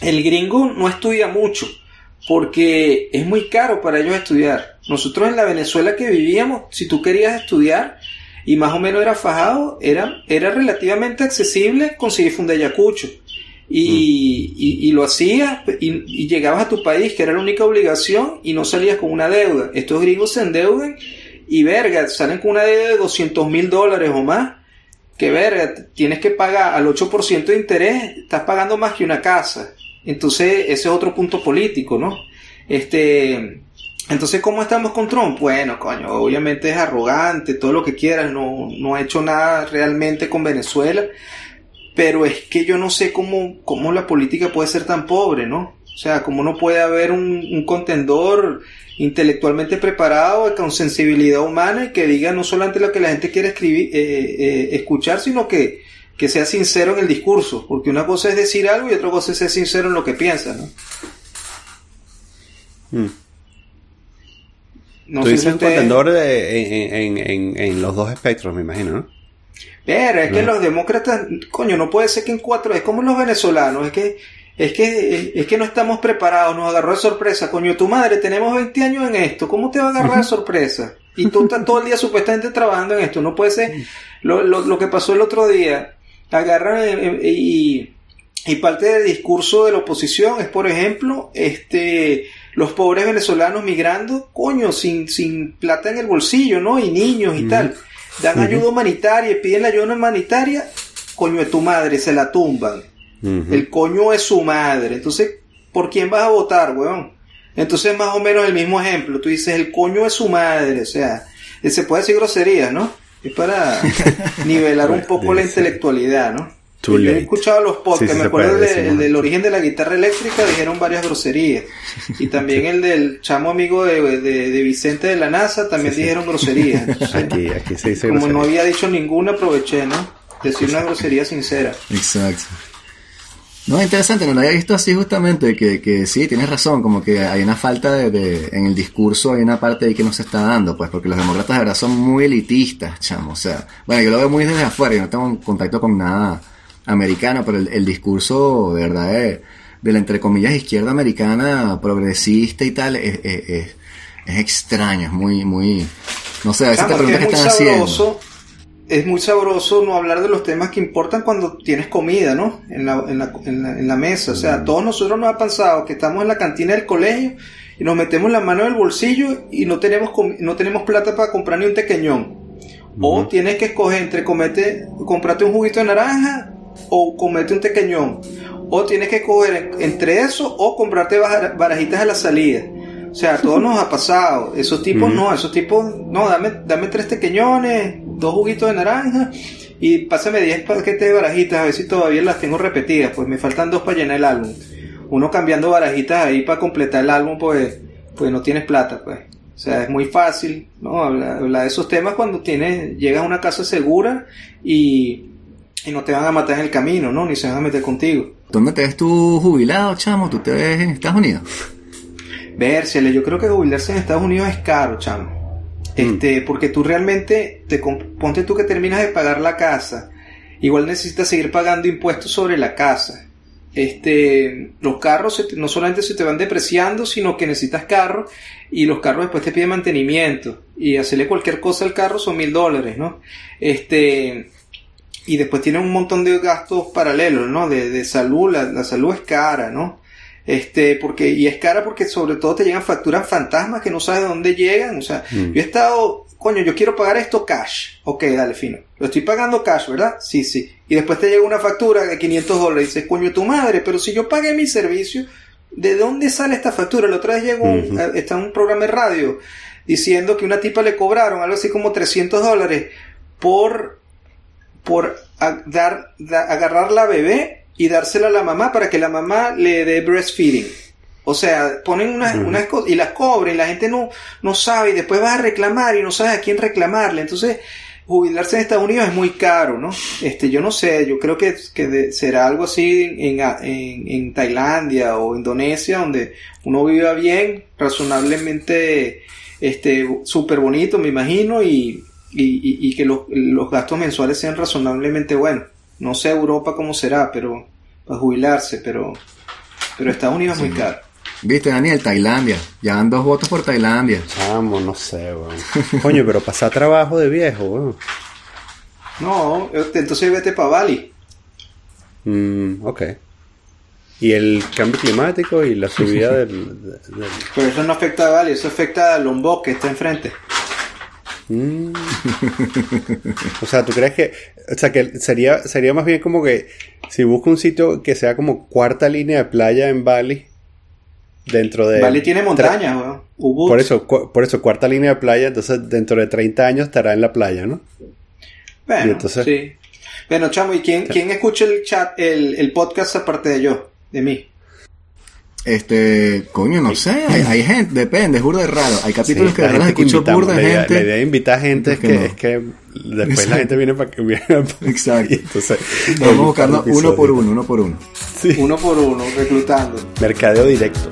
el gringo no estudia mucho, porque es muy caro para ellos estudiar. Nosotros en la Venezuela que vivíamos, si tú querías estudiar y más o menos era fajado, era, era relativamente accesible conseguir fundayacucho. Y, y, y, lo hacías y, llegabas a tu país, que era la única obligación, y no salías con una deuda. Estos gringos se endeudan y verga, salen con una deuda de 200 mil dólares o más. Que verga, tienes que pagar al 8% de interés, estás pagando más que una casa. Entonces, ese es otro punto político, ¿no? Este, entonces, ¿cómo estamos con Trump? Bueno, coño, obviamente es arrogante, todo lo que quieras, no, no ha hecho nada realmente con Venezuela, pero es que yo no sé cómo, cómo la política puede ser tan pobre, ¿no? O sea, cómo no puede haber un, contendor intelectualmente preparado, con sensibilidad humana y que diga no solamente lo que la gente quiere escribir, eh, eh, escuchar, sino que, que sea sincero en el discurso, porque una cosa es decir algo y otra cosa es ser sincero en lo que piensa, ¿no? Hmm. Tú dices un contendor en, los dos espectros, me imagino, ¿no? Pero es que los demócratas, coño, no puede ser que en cuatro, es como los venezolanos, es que, es que, es que no estamos preparados, nos agarró de sorpresa, coño, tu madre, tenemos 20 años en esto, ¿cómo te va a agarrar de sorpresa? Y tú estás todo el día supuestamente trabajando en esto, no puede ser lo, lo, lo que pasó el otro día, agarran eh, eh, y, y parte del discurso de la oposición es, por ejemplo, este, los pobres venezolanos migrando, coño, sin, sin plata en el bolsillo, ¿no? Y niños y tal. Dan ayuda humanitaria y piden la ayuda humanitaria, coño de tu madre, se la tumban. El coño es su madre. Entonces, ¿por quién vas a votar, weón? Entonces, más o menos el mismo ejemplo. Tú dices, el coño es su madre. O sea, se puede decir grosería, ¿no? Es para nivelar un poco la intelectualidad, ¿no? Yo he escuchado los podcasts, me acuerdo el del origen de la guitarra eléctrica, dijeron varias groserías. Y también el del chamo amigo de, de, Vicente de la NASA, también dijeron groserías. aquí, aquí se dice Como no había dicho ninguna, aproveché, ¿no? Decir una grosería sincera. Exacto. No, es interesante, no lo había visto así justamente, que, que sí, tienes razón, como que hay una falta de, en el discurso, hay una parte ahí que no se está dando, pues, porque los demócratas de verdad son muy elitistas, chamo, o sea, bueno, yo lo veo muy desde afuera, yo no tengo contacto con nada americano, pero el, discurso de verdad de, la entre comillas izquierda americana progresista y tal es, es, extraño, es muy, muy, no sé, a veces te preguntas qué están haciendo. Es muy sabroso no hablar de los temas que importan cuando tienes comida, ¿no? En la, en la, en la, mesa. O sea, mm. todos nosotros nos ha pasado que estamos en la cantina del colegio y nos metemos la mano en el bolsillo y no tenemos, no tenemos plata para comprar ni un tequeñón. O tienes que escoger entre comete, comprarte un juguito de naranja o comerte un tequeñón. O tienes que coger entre eso o comprarte barajitas a la salida. O sea, todo nos ha pasado. Esos tipos no, esos tipos, no, dame, dame tres tequeñones, dos juguitos de naranja y pásame 10 paquetes de barajitas, a ver si todavía las tengo repetidas. Pues me faltan dos para llenar el álbum. Uno cambiando barajitas ahí para completar el álbum, pues, pues no tienes plata, pues. O sea, es muy fácil, ¿no? Hablar, de esos temas cuando tienes, llegas a una casa segura y, y no te van a matar en el camino, ¿no? Ni se van a meter contigo. ¿Dónde te ves tú jubilado, chamo? ¿Tú te ves en Estados Unidos? Vérsele, yo creo que jubilarse en Estados Unidos es caro, chamo. Este, mm. porque tú realmente, te ponte tú que terminas de pagar la casa, igual necesitas seguir pagando impuestos sobre la casa. Este, los carros no solamente se te van depreciando, sino que necesitas carro y los carros después te piden mantenimiento y hacerle cualquier cosa al carro son mil dólares, ¿no? Este, y después tiene un montón de gastos paralelos, ¿no? De, de salud, la, salud es cara, ¿no? Este, porque, y es cara porque sobre todo te llegan facturas fantasmas que no sabes de dónde llegan, o sea, mm. yo he estado, coño, yo quiero pagar esto cash, ok, dale, fino, lo estoy pagando cash, ¿verdad? Sí, sí, y después te llega una factura de 500 dólares y dices, coño, tu madre, pero si yo pagué mi servicio, ¿de dónde sale esta factura? La otra vez llegó, un, está un programa de radio diciendo que una tipa le cobraron algo así como 300 dólares por por dar, agarrar la bebé y dársela a la mamá para que la mamá le dé breastfeeding. O sea, ponen unas, unas cosas y las cobren, la gente no, no sabe y después vas a reclamar y no sabes a quién reclamarle. Entonces, jubilarse en Estados Unidos es muy caro, ¿no? Este, yo no sé, yo creo que, que será algo así en, en, en, Tailandia o Indonesia, donde uno viva bien, razonablemente, este, súper bonito, me imagino, y, y, y que los, los, gastos mensuales sean razonablemente buenos. No sé Europa cómo será, pero para jubilarse, pero, pero Estados Unidos es muy caro. Viste, Daniel, Tailandia. Ya dan dos votos por Tailandia. Vamos, no sé, weón. Coño, pero pasa trabajo de viejo, weón. No, entonces vete para Bali. Mm, ok. Y el cambio climático y la subida del, Pero eso no afecta a Bali, eso afecta a Lombok que está enfrente. Mm. o sea, ¿tú crees que... O sea, que sería, sería más bien como que si busco un sitio que sea como cuarta línea de playa en Bali dentro de... Bali tiene montañas, weón. Por eso, por eso, cuarta línea de playa, entonces dentro de 30 años estará en la playa, ¿no? Bueno, sí. Bueno, chamo, ¿y quién, quién escucha el chat, el, el podcast aparte de yo, de mí? Este, coño, no sé, hay, gente, depende, es burda de raro. Hay capítulos que de verdad escucho burda de gente. La idea de invitar gente es que, es que después la gente viene para que viene. Exacto. Entonces, vamos buscando uno por uno, uno por uno. Sí. Uno por uno, reclutando. Mercadeo directo.